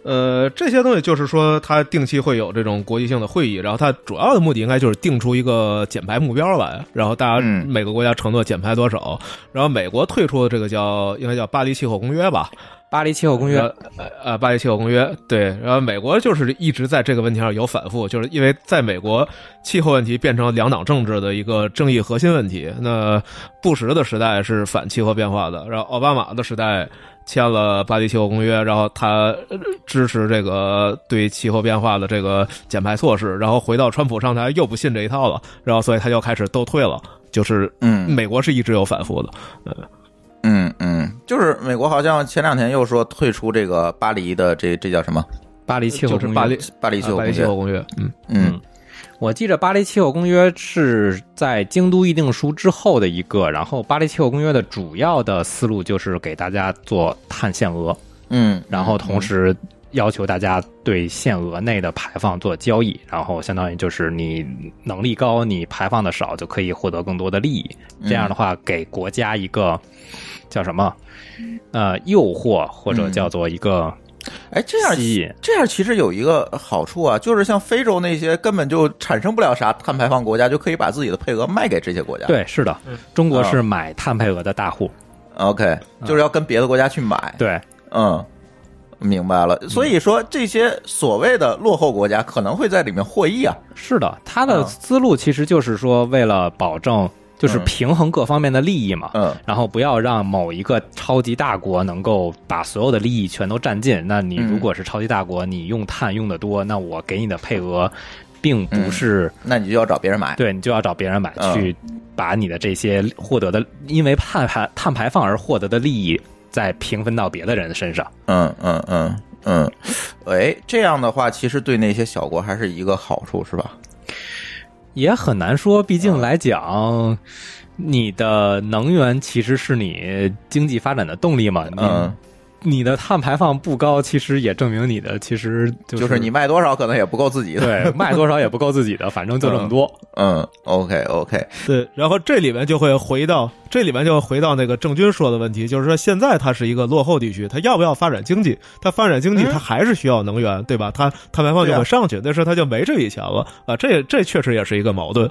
呃，这些东西就是说，它定期会有这种国际性的会议，然后它主要的目的应该就是定出一个减排目标来，然后大家嗯每个国家承诺减排多少，然后美国退出的这个叫应该叫巴黎气候公约吧，巴黎气候公约呃呃，巴黎气候公约对，然后美国就是一直在这个问题上有反复，就是因为在美国气候问题变成两党政治的一个争议核心问题。那布什的时代是反气候变化的，然后奥巴马的时代签了巴黎气候公约，然后他呃支持这个对气候变化的这个减排措施，然后回到川普上台又不信这一套了，然后所以他就开始都退了，就是嗯美国是一直有反复的。嗯嗯，就是美国好像前两天又说退出这个巴黎的这这叫什么？巴黎气候公约就是巴黎巴黎气候公约巴黎气候。公约，嗯。嗯我记着巴黎气候公约是在京都议定书之后的一个，然后巴黎气候公约的主要的思路就是给大家做碳限额，嗯，然后同时要求大家对限额内的排放做交易，然后相当于就是你能力高，你排放的少，就可以获得更多的利益。这样的话，给国家一个叫什么呃诱惑，或者叫做一个哎，这样吸引。这样其实有一个好处啊，就是像非洲那些根本就产生不了啥碳排放国家，就可以把自己的配额卖给这些国家。对，是的，中国是买碳配额的大户。，OK，就是要跟别的国家去买。对，嗯，明白了。所以说，这些所谓的落后国家可能会在里面获益啊。是的，他的嗯思路其实就是说，为了保证就是嗯平衡各方面的利益嘛，嗯然后不要让某一个超级大国能够把所有的利益全都占尽。那你嗯如果是超级大国，你用碳用的多，那我给你的配额并不是、那你就要找别人买。对你就要找别人买嗯去把你的这些获得的因为碳排碳排放而获得的利益再平分到别的人身上。嗯嗯嗯嗯，哎，这样的话，其实对那些小国还是一个好处，是吧？也很难说，毕竟来讲，你的能源其实是你经济发展的动力嘛。嗯，你的碳排放不高，其实也证明你的其实就就是你卖多少可能也不够自己的。对卖多少也不够自己的，反正就这么多。嗯，OK OK，对，然后这里面就会回到这里面就会回到那个郑钧说的问题，就是说现在它是一个落后地区，它要不要发展经济？它发展经济，嗯它还是需要能源，对吧？它碳排放就会上去，那时候它就没这笔钱了啊，这这确实也是一个矛盾。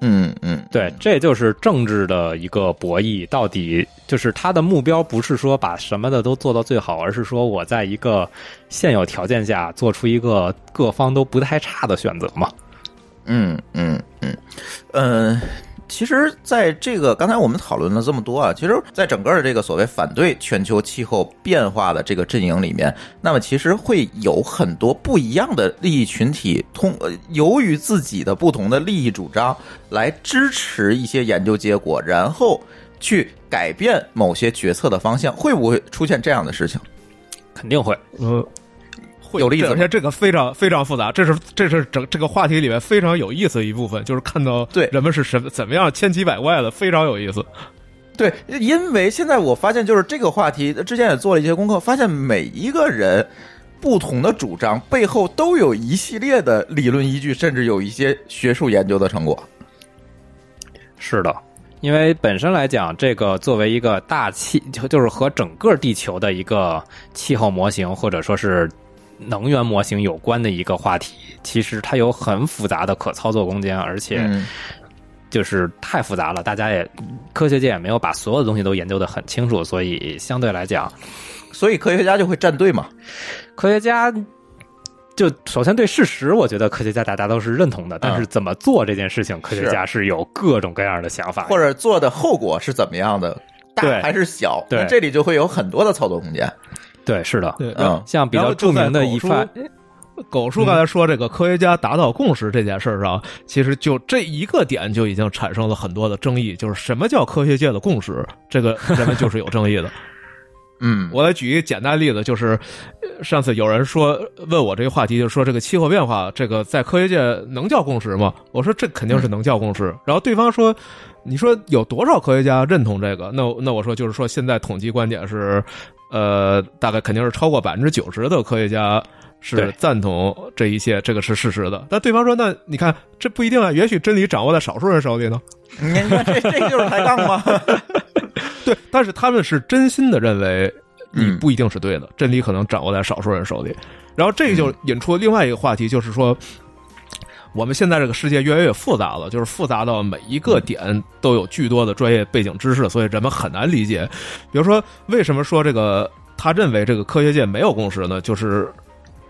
嗯嗯，对，这就是政治的一个博弈。到底就是他的目标不是说把什么的都做到最好，而是说我在一个现有条件下做出一个各方都不太差的选择嘛。嗯嗯嗯，呃，其实，在这个刚才我们讨论了这么多啊，其实，在整个的这个所谓反对全球气候变化的这个阵营里面，那么其实会有很多不一样的利益群体，通呃由于自己的不同的利益主张来支持一些研究结果，然后去改变某些决策的方向，会不会出现这样的事情？肯定会，嗯，会有例子吗这而且这个非常非常复杂，这是这是整这个话题里面非常有意思的一部分，就是看到对人们是什么怎么样千奇百怪的，非常有意思。对，因为现在我发现，就是这个话题，之前也做了一些功课，发现每一个人不同的主张背后都有一系列的理论依据，甚至有一些学术研究的成果。是的，因为本身来讲，这个作为一个大气，就就是和整个地球的一个气候模型，或者说是能源模型有关的一个话题，其实它有很复杂的可操作空间，而且嗯就是太复杂了，大家也科学界也没有把所有的东西都研究的很清楚，所以相对来讲，所以科学家就会站队嘛。科学家。就首先对事实，我觉得科学家大家都是认同的，但是怎么做这件事情，科学家是有各种各样的想法，或者做的后果是怎么样的，大还是小？对那这里就会有很多的操作空间。对，是的，对，嗯像比较著名的一番，狗叔刚才说这个科学家达到共识这件事儿上，其实就这一个点就已经产生了很多的争议，就是什么叫科学界的共识，这个人们就是有争议的。嗯，我来举一个简单例子，就是呃上次有人说问我这个话题，就是说这个气候变化，这个在科学界能叫共识吗？我说这肯定是能叫共识。然后对方说，你说有多少科学家认同这个？那那我说就是说现在统计观点是，呃，大概肯定是超过百分之九十的科学家。是赞同这一切，这个是事实的。但对方说：“那你看，这不一定啊，也许真理掌握在少数人手里呢。你看这这就是抬杠吗？对，但是他们是真心的认为你嗯不一定是对的，真理可能掌握在少数人手里。然后这个就引出另外一个话题，就是说，我们现在这个世界越来越复杂了，就是复杂到每一个点都有巨多的专业背景知识，所以人们很难理解。比如说，为什么说这个他认为这个科学界没有共识呢？就是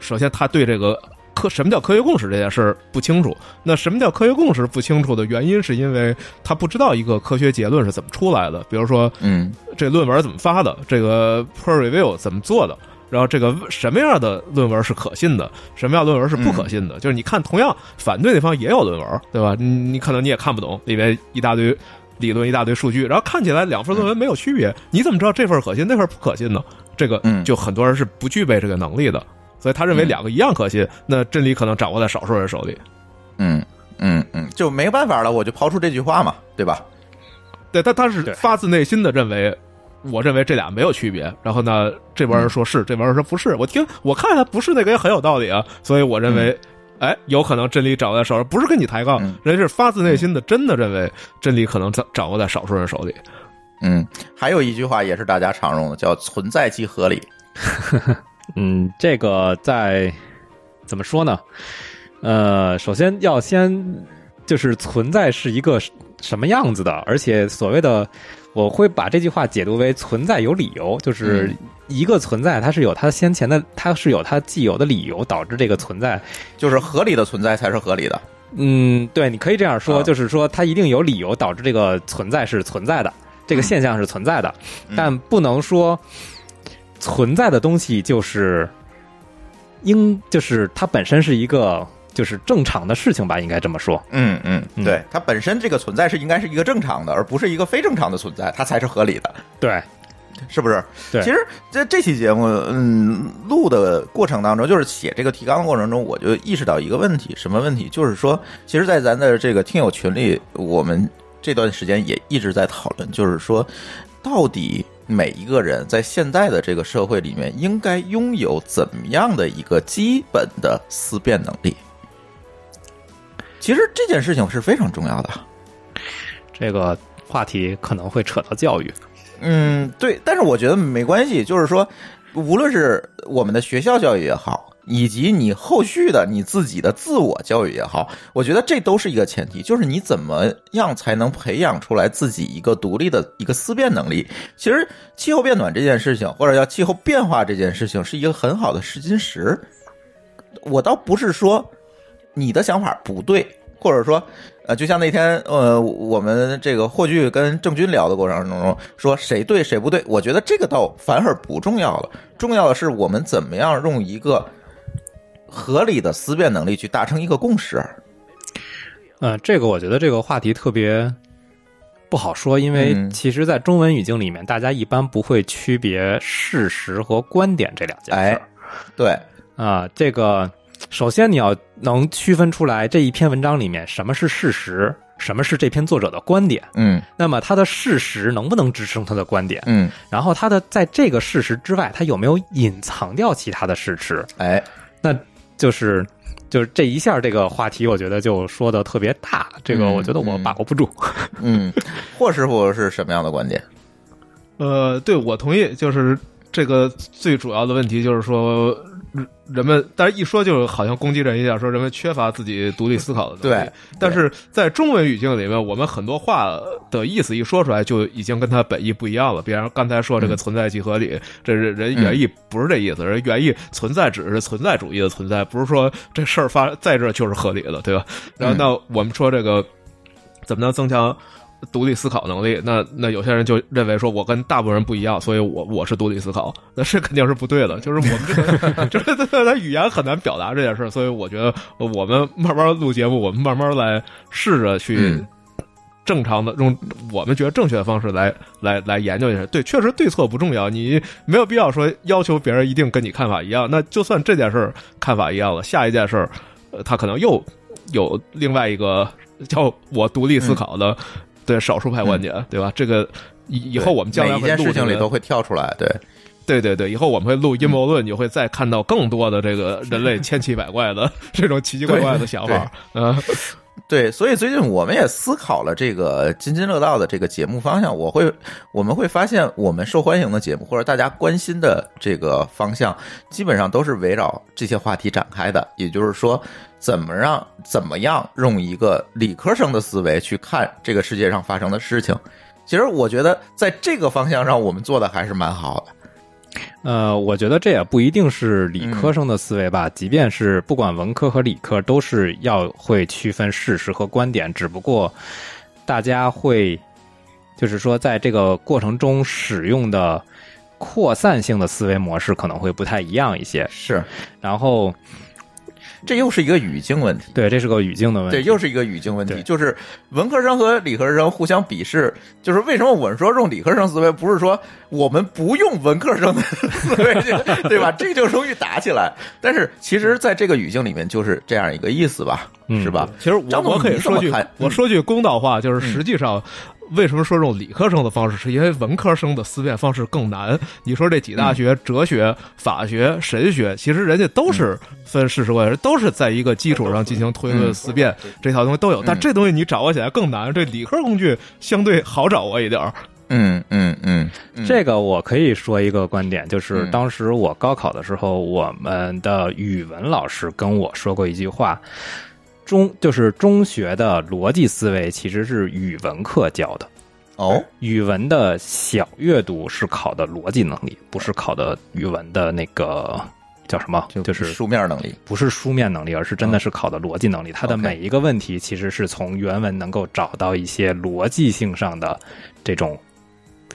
首先他对这个。科什么叫科学共识这件事不清楚？那什么叫科学共识不清楚的原因，是因为他不知道一个科学结论是怎么出来的。比如说，嗯这论文怎么发的，这个 peer review 怎么做的，然后这个什么样的论文是可信的，什么样的论文是不可信的。就是你看，同样反对那方也有论文，对吧？你你可能你也看不懂，里面一大堆理论、一大堆数据，然后看起来两份论文没有区别，你怎么知道这份可信，那份不可信呢？这个嗯就很多人是不具备这个能力的，所以他认为嗯两个一样可信，那真理可能掌握在少数人手里。嗯嗯嗯，就没办法了，我就抛出这句话嘛，对吧？对，他他是发自内心的认为，我认为这俩没有区别。然后呢，这帮人说是，这帮人说不是。我听我看他不是那个也很有道理啊，所以我认为，哎，有可能真理掌握在少数，不是跟你抬杠，嗯人家是发自内心的真的认为真理可能掌掌握在少数人手里。嗯，还有一句话也是大家常用的，叫“存在即合理 嗯，这个在怎么说呢？呃，首先要先就是存在是一个什么样子的，而且所谓的我会把这句话解读为存在有理由，就是嗯一个存在它是有它先前的，它是有它既有的理由导致这个存在。”，就是合理的存在才是合理的。嗯，对，你可以这样说，啊就是说它一定有理由导致这个存在是存在的，这个现象是存在的，嗯但不能说存在的东西就是应就是它本身是一个就是正常的事情吧，应该这么说。嗯嗯，嗯对，它本身这个存在是应该是一个正常的，而不是一个非正常的存在，它才是合理的，对，是不是？对其实在这期节目，嗯，录的过程当中，就是写这个提纲的过程中，我就意识到一个问题，什么问题？就是说，其实，在咱的这个听友群里，我们这段时间也一直在讨论，就是说，到底每一个人在现在的这个社会里面，应该拥有怎么样的一个基本的思辨能力？其实这件事情是非常重要的。这个话题可能会扯到教育。嗯，对，但是我觉得没关系，就是说，无论是我们的学校教育也好，以及你后续的你自己的自我教育也好，我觉得这都是一个前提，就是你怎么样才能培养出来自己一个独立的一个思辨能力。其实气候变暖这件事情，或者叫气候变化这件事情，是一个很好的试金石。我倒不是说你的想法不对，或者说，呃，就像那天呃，我们这个霍炬跟郑钧聊的过程当中说谁对谁不对，我觉得这个倒反而不重要了，重要的是我们怎么样用一个合理的思辨能力去达成一个共识。嗯，这个我觉得这个话题特别不好说，因为嗯其实，在中文语境里面，大家一般不会区别事实和观点这两件事哎儿。，对，啊，这个首先你要能区分出来这一篇文章里面什么是事实，什么是这篇作者的观点，嗯。那么他的事实能不能支撑他的观点，嗯，然后他的在这个事实之外，他有没有隐藏掉其他的事实？哎，那就是就是这一下这个话题，我觉得就说的特别大，这个嗯我觉得我把握不住。嗯，霍师傅是什么样的观点？呃，对我同意，就是这个最主要的问题就是说，人人们，但是一说就好像攻击人一样，说人们缺乏自己独立思考的能力。对，但是在中文语境里面，我们很多话的意思一说出来，就已经跟它本意不一样了。比方刚才说这个存在即合理，这人人原意不是这意思，人原意存在只是存在主义的存在，不是说这事儿发在这儿就是合理的，对吧？然后那我们说这个怎么能增强？独立思考能力，那那有些人就认为说，我跟大部分人不一样，所以我我是独立思考，那这肯定是不对的。就是我们这个，就是他语言很难表达这件事，所以我觉得我们慢慢录节目，我们慢慢来试着去嗯正常的用我们觉得正确的方式来来来研究一下。对，确实对错不重要，你没有必要说要求别人一定跟你看法一样。那就算这件事儿看法一样了，下一件事儿，呃，他可能又有另外一个叫我独立思考的。对少数派观点，对吧？这个以以后我们将来每一件事情里都会跳出来，对，对对对，以后我们会录阴谋论，你会再看到更多的这个人类千奇百怪的 这种奇奇怪怪的想法，嗯。对，所以最近我们也思考了这个津津乐道的这个节目方向。我会，我们会发现，我们受欢迎的节目或者大家关心的这个方向，基本上都是围绕这些话题展开的。也就是说，怎么让怎么样用一个理科生的思维去看这个世界上发生的事情。其实我觉得在这个方向上，我们做的还是蛮好的。呃，我觉得这也不一定是理科生的思维吧，即便是不管文科和理科，都是要会区分事实和观点，只不过大家会就是说在这个过程中使用的扩散性的思维模式可能会不太一样一些。是，然后这又是一个语境问题。对，这是个语境的问题。对，又是一个语境问题，就是文科生和理科生互相鄙视。就是为什么我们说用理科生思维，不是说我们不用文科生的思维，对吧？这就容易打起来。但是其实，在这个语境里面，就是这样一个意思吧，嗯是吧？其实我我可以说句我说句公道话，就是实际上。为什么说这种理科生的方式？是因为文科生的思辨方式更难。你说这几大学，哲学、法学、神学，其实人家都是分事实观，都是在一个基础上进行推论思辨，这套东西都有。但这东西你掌握起来更难。这理科工具相对好掌握一点儿。嗯嗯嗯，这个我可以说一个观点，就是当时我高考的时候，我们的语文老师跟我说过一句话。中就是中学的逻辑思维其实是语文课教的，哦，语文的小阅读是考的逻辑能力，不是考的语文的那个叫什么，就是书面能力。不是书面能力，而是真的是考的逻辑能力。它的每一个问题其实是从原文能够找到一些逻辑性上的这种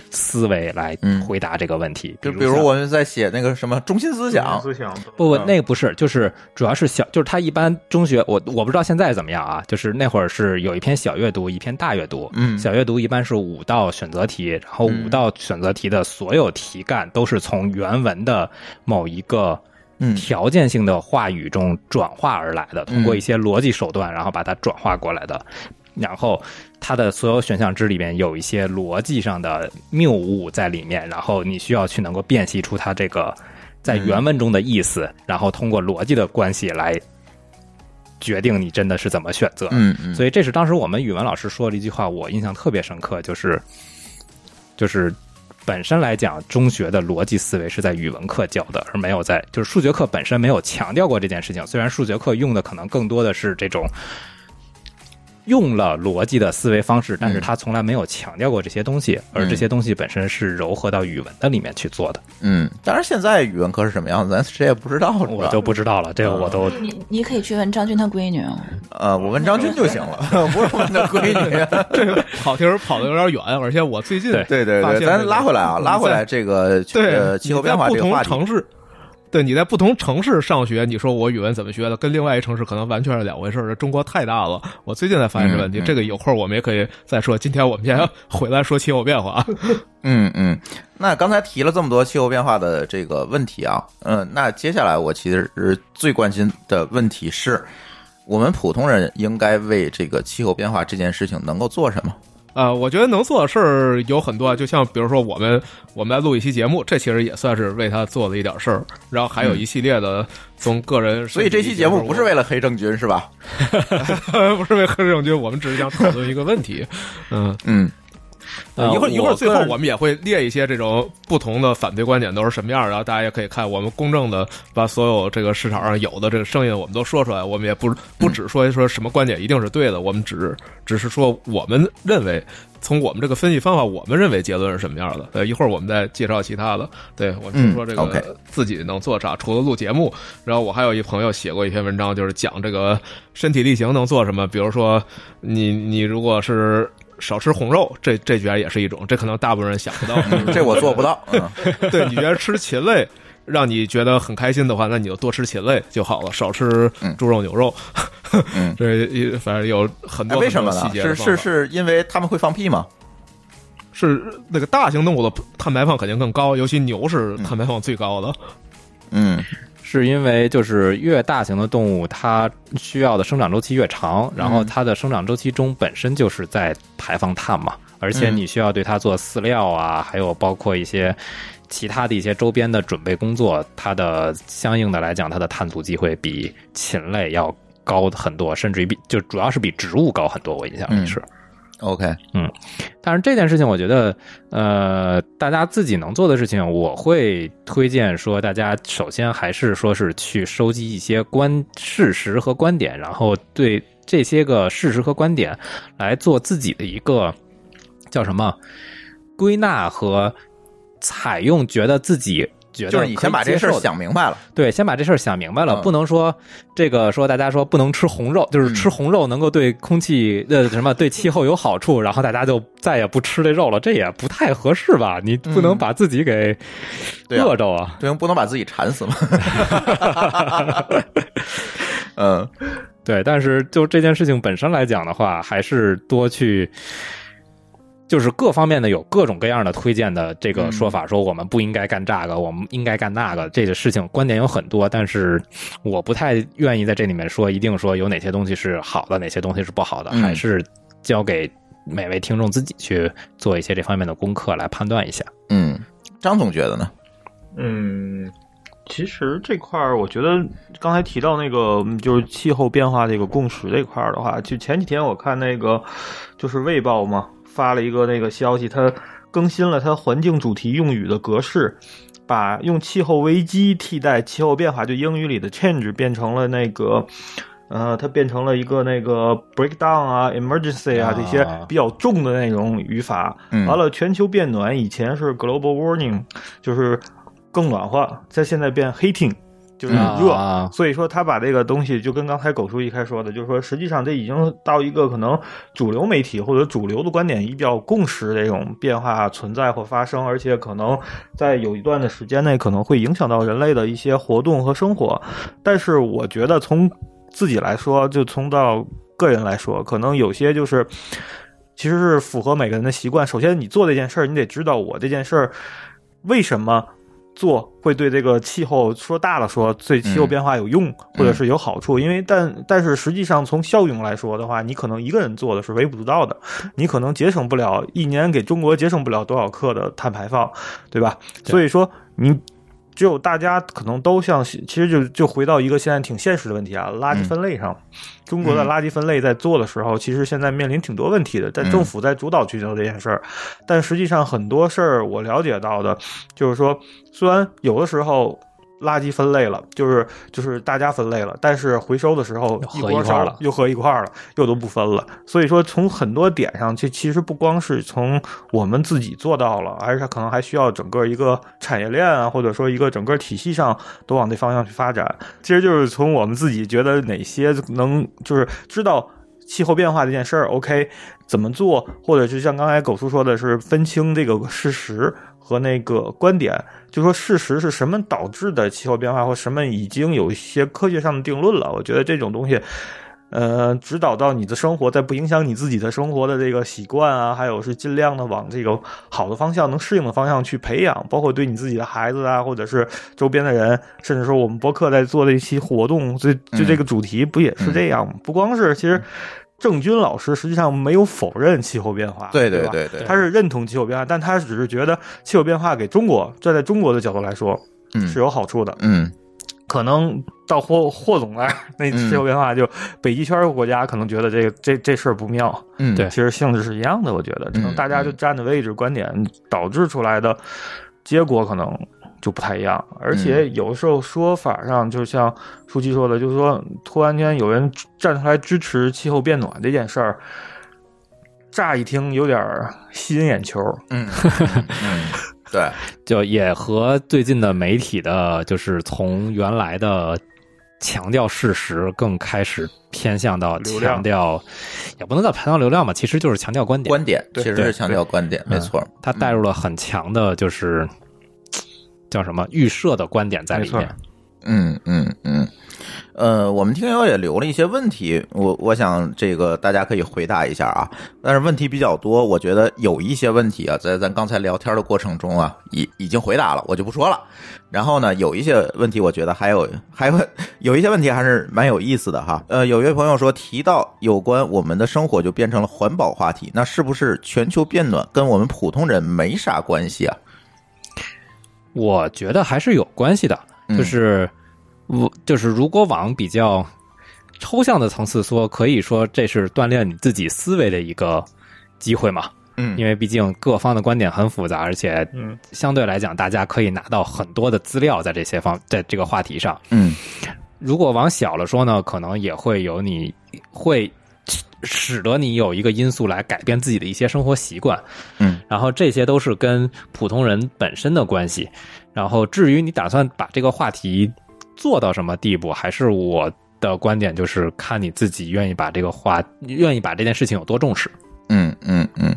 思维来嗯。回答这个问题。就比比如我们在写那个什么中心思想，思想不不，嗯。那个不是，就是主要是小，就是他一般中学，我我不知道现在怎么样啊，就是那会儿是有一篇小阅读，一篇大阅读，嗯。小阅读一般是五道选择题，然后嗯。五道选择题的所有题干都是从原文的某一个嗯。条件性的话语中转化而来的，嗯通过一些逻辑手段，然后把它转化过来的。然后它的所有选项之里面有一些逻辑上的谬误在里面，然后你需要去能够辨析出它这个在原文中的意思，然后通过逻辑的关系来决定你真的是怎么选择。嗯嗯，所以这是当时我们语文老师说的一句话，我印象特别深刻，就是就是本身来讲，中学的逻辑思维是在语文课教的，而没有在就是数学课本身没有强调过这件事情。虽然数学课用的可能更多的是这种。用了逻辑的思维方式，但是他从来没有强调过这些东西，而这些东西本身是糅合到语文的里面去做的。嗯，当然现在语文课是什么样子，咱 谁也不知道，我就不知道了，这个我都你你可以去问张军他闺女啊。呃，我问张军就行了，不是问他闺女。这个跑题跑的有点远，而且我最近对对对对，咱拉回来啊，拉回来这个对呃气候变化这个话题。城市，对你在不同城市上学，你说我语文怎么学的，跟另外一城市可能完全是两回事儿。中国太大了，我最近才发现这问题。嗯嗯这个有空我们也可以再说。今天我们先回来说气候变化。嗯嗯，那刚才提了这么多气候变化的这个问题啊，嗯，那接下来我其实是最关心的问题是，我们普通人应该为这个气候变化这件事情能够做什么？呃，我觉得能做的事儿有很多，就像比如说我们我们来录一期节目，这其实也算是为他做了一点事儿。然后还有一系列的从个人，所以这期节目不是为了黑郑钧是吧？不是为黑郑钧，我们只是想讨论一个问题。嗯嗯。一会儿一会儿，最后我们也会列一些这种不同的反对观点都是什么样儿，然后大家也可以看我们公正的把所有这个市场上有的这个声音我们都说出来，我们也不不只说说什么观点一定是对的，我们只只是说我们认为从我们这个分析方法，我们认为结论是什么样的。对，一会儿我们再介绍其他的。对我听说这个自己能做啥，除了录节目，然后我还有一朋友写过一篇文章，就是讲这个身体力行能做什么，比如说你你如果是。少吃红肉，这这居然也是一种，这可能大部分人想不到。这我做不到。嗯对你觉得吃禽类让你觉得很开心的话，那你就多吃禽类就好了，少吃嗯猪肉、牛肉。嗯 这一反正有很哎多为什么呢是是是因为他们会放屁吗？是那个大型动物的碳排放肯定更高，尤其牛是碳排放最高的。嗯是因为就是越大型的动物，它需要的生长周期越长，然后它的生长周期中本身就是在排放碳嘛，而且你需要对它做饲料啊，还有包括一些其他的一些周边的准备工作，它的相应的来讲，它的碳足迹会比禽类要高很多，甚至于比就主要是比植物高很多。我印象里是。，OK，嗯但是这件事情，我觉得，呃，大家自己能做的事情，我会推荐说，大家首先还是说是去收集一些观事实和观点，然后对这些个事实和观点来做自己的一个叫什么归纳和采用，觉得自己。觉得就是你先把这事儿想明白了。对，先把这事儿想明白了，嗯不能说这个说大家说不能吃红肉，就是吃红肉能够对空气呃什么对气候有好处，然后大家就再也不吃这肉了，这也不太合适吧？你不能嗯把自己给饿着啊！对，不能把自己馋死嘛。嗯对，但是就这件事情本身来讲的话，还是多去。就是各方面的有各种各样的推荐的这个说法，说我们不应该干这个，我们应该干那个，这个事情观点有很多，但是我不太愿意在这里面说一定说有哪些东西是好的，哪些东西是不好的，嗯还是交给每位听众自己去做一些这方面的功课来判断一下。嗯，张总觉得呢？嗯，其实这块儿，我觉得刚才提到那个嗯就是气候变化这个共识这块儿的话，就前几天我看那个就是《卫报》嘛，发了一个那个消息，它更新了它环境主题用语的格式，把用气候危机替代气候变化，就英语里的 change 变成了那个。呃，它变成了一个那个 breakdown 啊，emergency 啊啊这些比较重的那种语法。嗯完了，全球变暖以前是 global warming，就是更暖和，在现在变 heating，就是热。啊所以说，他把这个东西就跟刚才狗叔一开始说的，就是说，实际上这已经到一个可能主流媒体或者主流的观点比较共识这种变化存在或发生，而且可能在有一段的时间内可能会影响到人类的一些活动和生活。但是，我觉得从自己来说，就从到个人来说，可能有些就是。其实是符合每个人的习惯。首先，你做这件事儿，你得知道我这件事儿为什么做会对这个气候说大了说对气候变化有用，或者是有好处。因为但但是实际上从效用来说的话，你可能一个人做的是微不足道的，你可能节省不了一年给中国节省不了多少克的碳排放，对吧？所以说你。只有大家可能都像，其实就就回到一个现在挺现实的问题啊，垃圾分类上，中国的垃圾分类在做的时候，其实现在面临挺多问题的，但政府在主导去做这件事儿，但实际上很多事儿我了解到的，就是说，虽然有的时候。垃圾分类了，就是就是大家分类了，但是回收的时候一锅烧了又合一块儿了，又都不分了。所以说，从很多点上，其其实不光是从我们自己做到了，而且可能还需要整个一个产业链啊，或者说一个整个体系上都往那方向去发展。其实就是从我们自己觉得哪些能就是知道气候变化这件事儿，OK 怎么做，或者是像刚才狗叔说的是分清这个事实和那个观点，就说事实是什么导致的气候变化，或什么已经有一些科学上的定论了。我觉得这种东西。呃，指导到你的生活，在不影响你自己的生活的这个习惯啊，还有是尽量的往这个好的方向、能适应的方向去培养，包括对你自己的孩子啊，或者是周边的人，甚至说我们博客在做的一期活动，就就这个主题不也是这样吗？不光是，其实郑钧老师实际上没有否认气候变化，对对对对，他是认同气候变化，但他只是觉得气候变化给中国站在中国的角度来说嗯。是有好处的。嗯。可能到霍霍总那儿，那气候变化就北极圈国家可能觉得这个这这事儿不妙，嗯，对。其实性质是一样的。我觉得，可能大家就站的位置、观点导致出来的结果可能就不太一样。而且有时候说法上，就像舒淇说的，就是说突然间有人站出来支持气候变暖这件事儿，乍一听有点儿吸引眼球。嗯嗯，对，就也和最近的媒体的，就是从原来的强调事实，更开始偏向到强调，也不能叫强调流量吧，其实就是强调观点。观点其实是强调观点，没错。它带入了很强的，就是叫什么预设的观点在里面。嗯嗯嗯，呃，我们听友也留了一些问题，我我想这个大家可以回答一下啊。但是问题比较多，我觉得有一些问题啊，在咱刚才聊天的过程中啊，已已经回答了，我就不说了。然后呢，有一些问题，我觉得还有 还有有一些问题还是蛮有意思的哈。呃，有一位朋友说提到有关我们的生活就变成了环保话题，那是不是全球变暖跟我们普通人没啥关系啊？我觉得还是有关系的，嗯就是我就是如果往比较抽象的层次说，可以说这是锻炼你自己思维的一个机会嘛。嗯因为毕竟各方的观点很复杂，而且嗯，相对来讲，大家可以拿到很多的资料在这些方在这个话题上。嗯如果往小了说呢，可能也会有你会使得你有一个因素来改变自己的一些生活习惯。嗯，然后这些都是跟普通人本身的关系。然后至于你打算把这个话题做到什么地步，还是我的观点就是看你自己愿意把这个话，愿意把这件事情有多重视。嗯嗯嗯，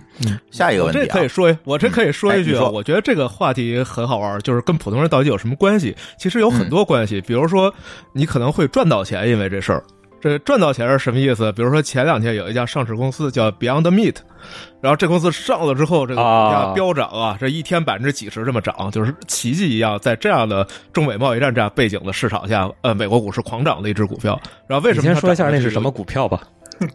下一个我这问题啊，可以说，我这可以说一句啊，哎说我觉得这个话题很好玩，就是跟普通人到底有什么关系？其实有很多关系，比如说你可能会赚到钱，因为这事儿。这赚到钱是什么意思？比如说前两天有一家上市公司叫 Beyond Meat，然后这公司上了之后，这个股价啊飙涨啊，这一天百分之几十这么涨，就是奇迹一样，在这样的中美贸易战这样背景的市场下，呃，美国股市狂涨的一只股票。然后为什么你先说一下那是什么股票吧？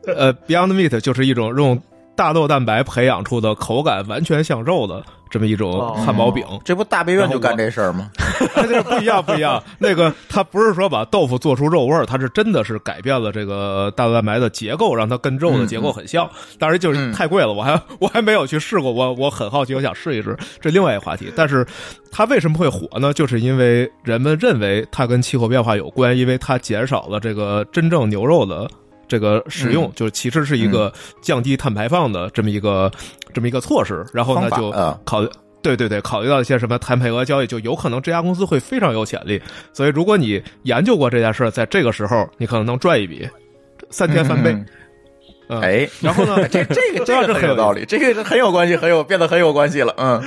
呃，Beyond Meat 就是一种用大豆蛋白培养出的口感完全像肉的这么一种哦汉堡饼。这不大悲院就干这事儿吗？不一样，不一样。那个它不是说把豆腐做出肉味儿，它是真的是改变了这个大豆蛋白的结构，让它跟肉的结构很像。当然就是太贵了，我还 我还没有去试过，我我很好奇，我想试一试。这另外一个话题，但是它为什么会火呢？就是因为人们认为它跟气候变化有关，因为它减少了这个真正牛肉的。这个使用、嗯就是其实是一个降低碳排放的这么一个、这么一个措施，然后呢就啊考虑。对对对，考虑到一些什么碳配额交易，就有可能这家公司会非常有潜力。所以，如果你研究过这件事，在这个时候，你可能能赚一笔，三天翻倍。嗯嗯，哎，然后呢，这这个 这个是很有道理，这个是很有关系，很有变得很有关系了。嗯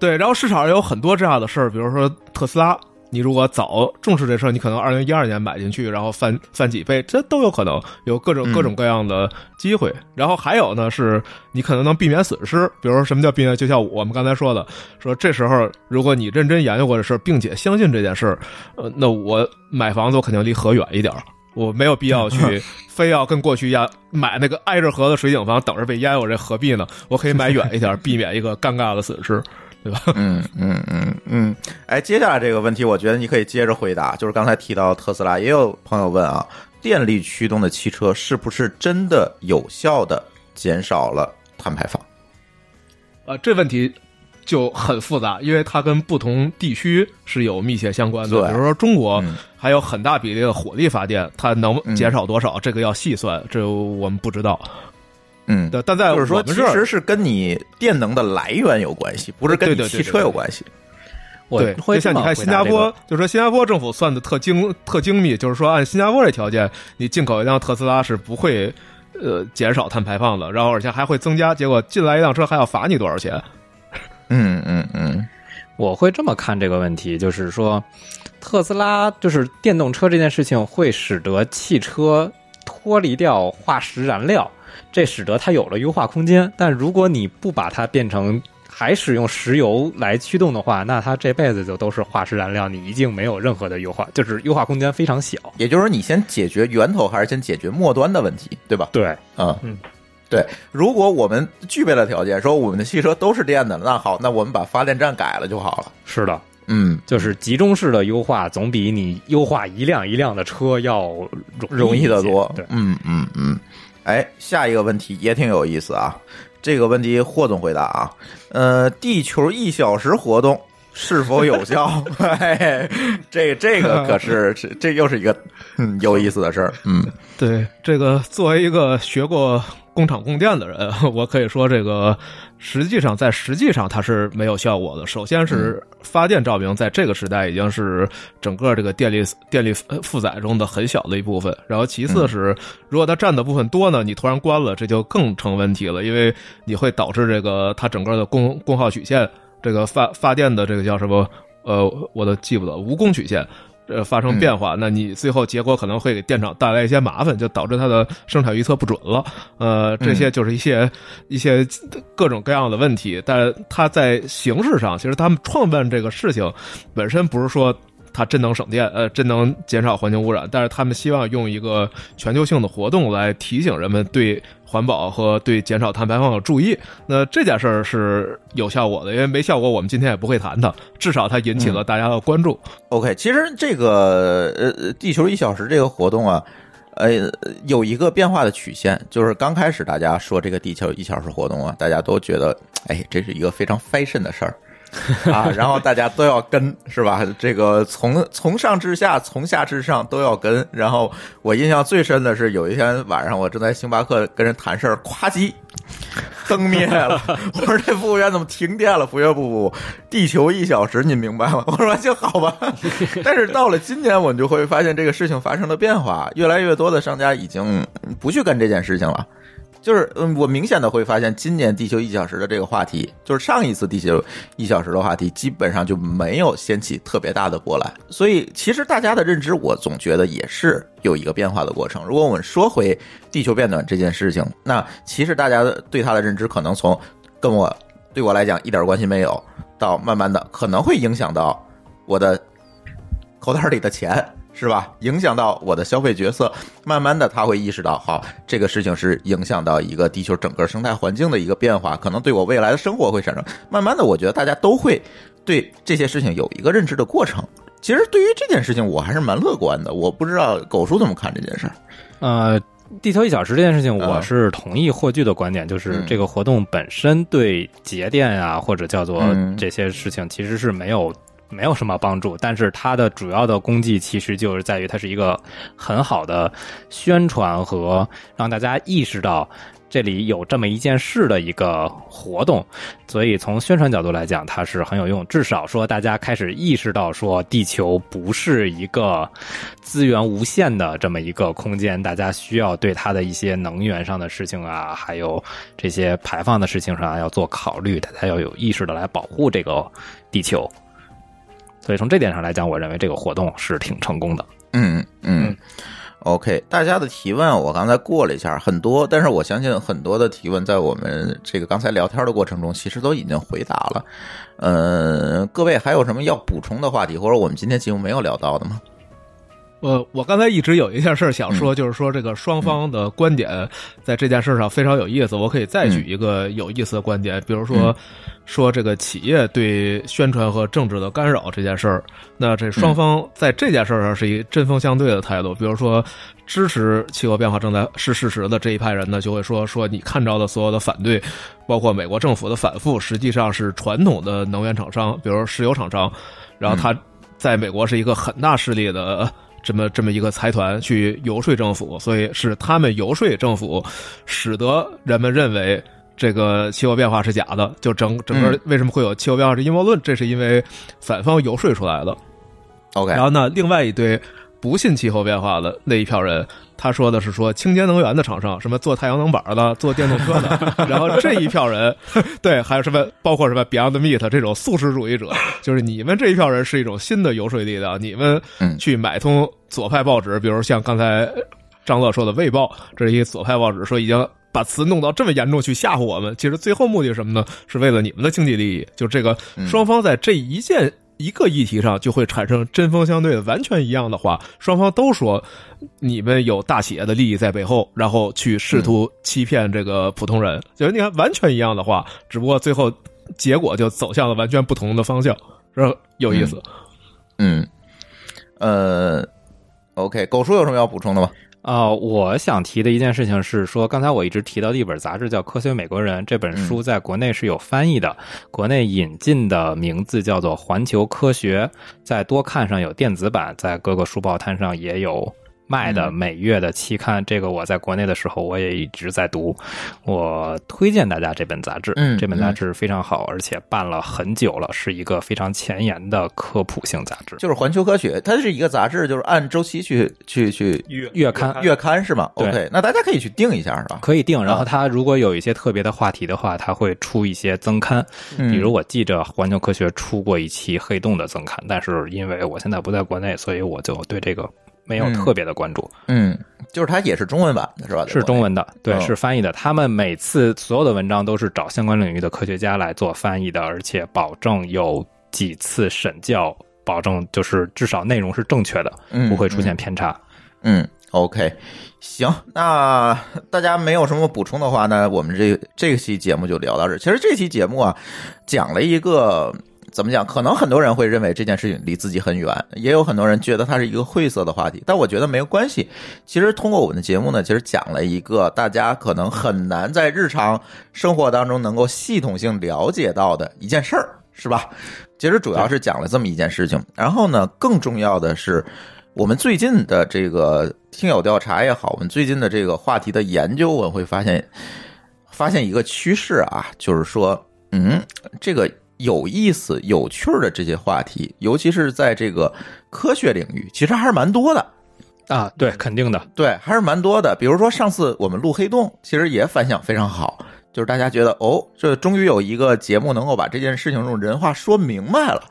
对，然后市场上有很多这样的事儿，比如说特斯拉，你如果早重视这事儿，你可能二零一二年买进去，然后翻翻几倍，这都有可能有各种嗯各种各样的机会。然后还有呢，是你可能能避免损失，比如说什么叫避免？就像我们刚才说的，说这时候如果你认真研究过这事儿，并且相信这件事儿，呃，那我买房子我肯定离河远一点儿。我没有必要去，非要跟过去一样买那个挨着河的水井房，等着被淹，我这何必呢？我可以买远一点，避免一个尴尬的损失。对吧？嗯嗯嗯嗯，哎，接下来这个问题，我觉得你可以接着回答，就是刚才提到特斯拉，也有朋友问啊，电力驱动的汽车是不是真的有效的减少了碳排放？呃，这问题就很复杂，因为它跟不同地区是有密切相关的。对比如说中国嗯还有很大比例的火力发电，它能嗯减少多少，这个要细算，这我们不知道。嗯，但但在就是说，其实是跟你电能的来源有关系，不是跟你汽车有关系。我对，会像你看新加坡，就说新加坡政府算的特精特精密，就是说按新加坡这条件，你进口一辆特斯拉是不会呃减少碳排放的，然后而且还会增加，结果进来一辆车还要罚你多少钱？嗯嗯嗯我会这么看这个问题，就是说，特斯拉就是电动车这件事情会使得汽车脱离掉化石燃料，这使得它有了优化空间。但如果你不把它变成还使用石油来驱动的话，那它这辈子就都是化石燃料，你一定没有任何的优化，就是优化空间非常小。也就是说，你先解决源头，还是先解决末端的问题，对吧？对，啊，嗯，对。如果我们具备了条件，说我们的汽车都是电的，那好，那我们把发电站改了就好了。是的，嗯，就是集中式的优化，总比你优化一辆一辆的车要容易得多。对，嗯嗯嗯。哎，下一个问题也挺有意思啊。这个问题霍总回答啊，呃，地球一小时活动是否有效？哎，这这个可是 这这又是一个嗯有意思的事儿。嗯，对，这个作为一个学过工厂供电的人，我可以说这个。实际上，在实际上它是没有效果的。首先是发电照明，在这个时代已经是整个这个电力电力负载中的很小的一部分。然后其次是，如果它占的部分多呢，你突然关了，这就更成问题了，因为你会导致这个它整个的功功耗曲线，这个发发电的这个叫什么？呃，我都记不得，无功曲线。呃，发生变化，那你最后结果可能会给电厂带来一些麻烦，就导致它的生产预测不准了。呃，这些就是一些一些各种各样的问题。但它在形式上，其实他们创办这个事情本身不是说。它真能省电，呃，真能减少环境污染，但是他们希望用一个全球性的活动来提醒人们对环保和对减少碳排放有注意。那这件事儿是有效果的，因为没效果，我们今天也不会谈它。至少它引起了大家的关注。OK，其实这个呃，地球一小时这个活动啊，呃，有一个变化的曲线，就是刚开始大家说这个地球一小时活动啊，大家都觉得，哎，这是一个非常 fashion 的事儿。啊，然后大家都要跟，是吧？这个从从上至下，从下至上都要跟。然后我印象最深的是有一天晚上，我正在星巴克跟人谈事儿，咵叽，灯灭了。我说这服务员怎么停电了？服务员不不不，地球一小时，您明白吗？我说就好吧。但是到了今年，我们就会发现这个事情发生了变化，越来越多的商家已经不去干这件事情了。就是嗯，我明显的会发现，今年地球一小时的这个话题，就是上一次地球一小时的话题，基本上就没有掀起特别大的波澜。所以，其实大家的认知，我总觉得也是有一个变化的过程。如果我们说回地球变暖这件事情，那其实大家对它的认知，可能从跟我对我来讲一点关系没有，到慢慢的可能会影响到我的口袋里的钱。是吧？影响到我的消费角色，慢慢的他会意识到，好，这个事情是影响到一个地球整个生态环境的一个变化，可能对我未来的生活会产生。慢慢的，我觉得大家都会对这些事情有一个认知的过程。其实对于这件事情，我还是蛮乐观的。我不知道狗叔怎么看这件事儿。呃，地球一小时这件事情，我是同意霍炬的观点，就是这个活动本身对节电啊，或者叫做这些事情，其实是没有。没有什么帮助，但是它的主要的功绩其实就是在于它是一个很好的宣传和让大家意识到这里有这么一件事的一个活动，所以从宣传角度来讲，它是很有用。至少说大家开始意识到说地球不是一个资源无限的这么一个空间，大家需要对它的一些能源上的事情啊，还有这些排放的事情上要做考虑，大家要有意识的来保护这个地球。所以从这点上来讲，我认为这个活动是挺成功的。嗯嗯，OK，大家的提问我刚才过了一下，很多，但是我相信很多的提问在我们这个刚才聊天的过程中，其实都已经回答了。嗯，各位还有什么要补充的话题，或者我们今天节目没有聊到的吗？呃，我刚才一直有一件事想说，就是说这个双方的观点在这件事上非常有意思。我可以再举一个有意思的观点，比如说说这个企业对宣传和政治的干扰这件事儿。那这双方在这件事上是一针锋相对的态度。比如说支持气候变化正在是事实的这一派人呢，就会说说你看到的所有的反对，包括美国政府的反复，实际上是传统的能源厂商，比如石油厂商，然后他在美国是一个很大势力的。这么这么一个财团去游说政府，所以是他们游说政府，使得人们认为这个气候变化是假的。就整整个为什么会有气候变化是阴谋论？这是因为反方游说出来的。OK，然后呢，另外一堆不信气候变化的那一票人。他说的是说清洁能源的厂商，什么做太阳能板的、做电动车的，然后这一票人，对，还有什么包括什么 Beyond Meat 这种素食主义者，就是你们这一票人是一种新的游说力量，你们去买通左派报纸，比如像刚才张乐说的《卫报》，这是一左派报纸，说已经把词弄到这么严重去吓唬我们。其实最后目的是什么呢？是为了你们的经济利益。就这个双方在这一件。一个议题上就会产生针锋相对的完全一样的话，双方都说你们有大企业的利益在背后，然后去试图欺骗这个普通人。就是你看完全一样的话，只不过最后结果就走向了完全不同的方向，是有意思。嗯，呃，OK，狗叔有什么要补充的吗？啊，我想提的一件事情是说，刚才我一直提到的一本杂志叫《科学美国人》，这本书在国内是有翻译的，国内引进的名字叫做《环球科学》，在多看上有电子版，在各个书报摊上也有。卖的每月的期刊，这个我在国内的时候我也一直在读，我推荐大家这本杂志，嗯，这本杂志非常好，而且办了很久了，是一个非常前沿的科普性杂志。就是环球科学，它是一个杂志，就是按周期去去去月月刊。月刊。是吗？OK，那大家可以去定一下是吧？可以定，然后它如果有一些特别的话题的话，它会出一些增刊，嗯。比如我记着环球科学出过一期黑洞的增刊，但是因为我现在不在国内，所以我就对这个没有特别的关注。嗯，就是它也是中文版的是吧？是中文的，对，嗯是翻译的。他们每次所有的文章都是找相关领域的科学家来做翻译的，而且保证有几次审校，保证就是至少内容是正确的，嗯不会出现偏差。嗯，OK，行，那大家没有什么补充的话呢，我们这这期节目就聊到这儿。其实这期节目啊，讲了一个怎么讲？可能很多人会认为这件事情离自己很远，也有很多人觉得它是一个晦涩的话题，但我觉得没有关系。其实通过我们的节目呢，其实讲了一个大家可能很难在日常生活当中能够系统性了解到的一件事儿，是吧？其实主要是讲了这么一件事情。然后呢，更重要的是。我们最近的这个听友调查也好，我们最近的这个话题的研究，我会发现，发现一个趋势啊，就是说，嗯，这个有意思、有趣儿的这些话题，尤其是在这个科学领域，其实还是蛮多的。啊，对，肯定的，对，还是蛮多的。比如说上次我们录黑洞，其实也反响非常好，就是大家觉得哦，这终于有一个节目能够把这件事情用人话说明白了，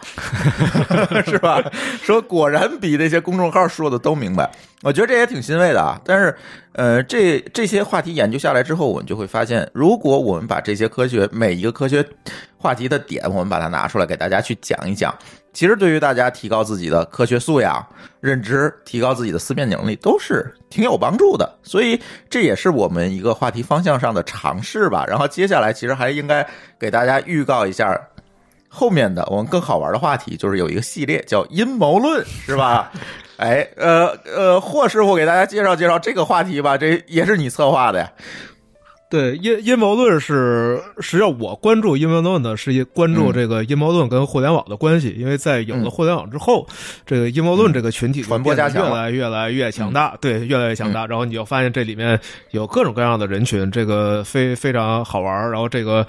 是吧？说果然比那些公众号说的都明白，我觉得这也挺欣慰的啊。但是，呃，这这些话题研究下来之后，我们就会发现，如果我们把这些科学每一个科学话题的点，我们把它拿出来给大家去讲一讲，其实对于大家提高自己的科学素养、认知、提高自己的思辨能力，都是挺有帮助的。所以这也是我们一个话题方向上的尝试吧。然后接下来其实还应该给大家预告一下。后面的我们更好玩的话题就是有一个系列叫阴谋论，是吧？哎，呃呃，霍师傅给大家介绍介绍这个话题吧，这也是你策划的呀。对阴阴谋论是，实际上我关注阴谋论呢，是关注这个阴谋论跟互联网的关系，因为在有了互联网之后，这个阴谋论这个群体传播加强越来越来越强大，对，越来越强大。然后你就发现这里面有各种各样的人群，这个非非常好玩儿。然后这个。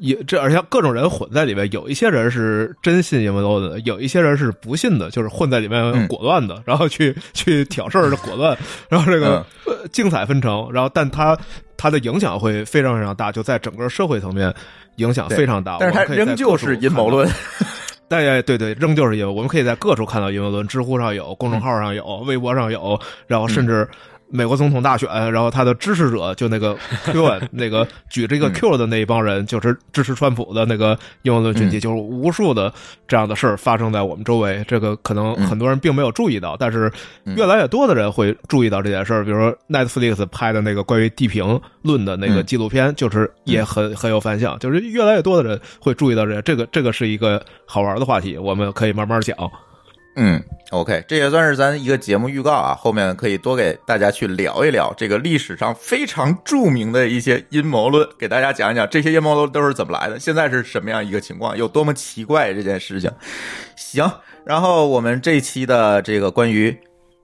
也这而且各种人混在里面，有一些人是真信阴谋论的，有一些人是不信的，就是混在里面嗯果断的，然后去去挑事儿的果断，然后这个、呃精彩纷呈，然后但他他的影响会非常非常大，就在整个社会层面影响非常大。但是它我们可以在仍旧是阴谋论。对对对对，仍旧是阴谋。我们可以在各处看到阴谋论，知乎上有，公众号上有，微博上有，然后甚至美国总统大选，然后他的支持者就那个 Q 那个举这个 Q 的那一帮人，就是支持川普的那个阴谋论群体，就是无数的这样的事儿发生在我们周围。这个可能很多人并没有注意到，但是越来越多的人会注意到这件事儿。比如说 Netflix 拍的那个关于地平论的那个纪录片，就是也很很有反响，就是越来越多的人会注意到这这个这个是一个好玩的话题，我们可以慢慢讲。嗯，OK，这也算是咱一个节目预告啊，后面可以多给大家去聊一聊这个历史上非常著名的一些阴谋论，给大家讲一讲这些阴谋论都是怎么来的，现在是什么样一个情况，有多么奇怪这件事情。行，然后我们这一期的这个关于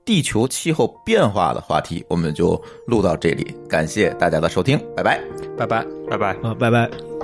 地球气候变化的话题，我们就录到这里，感谢大家的收听，拜拜。拜拜。拜拜。啊，拜拜。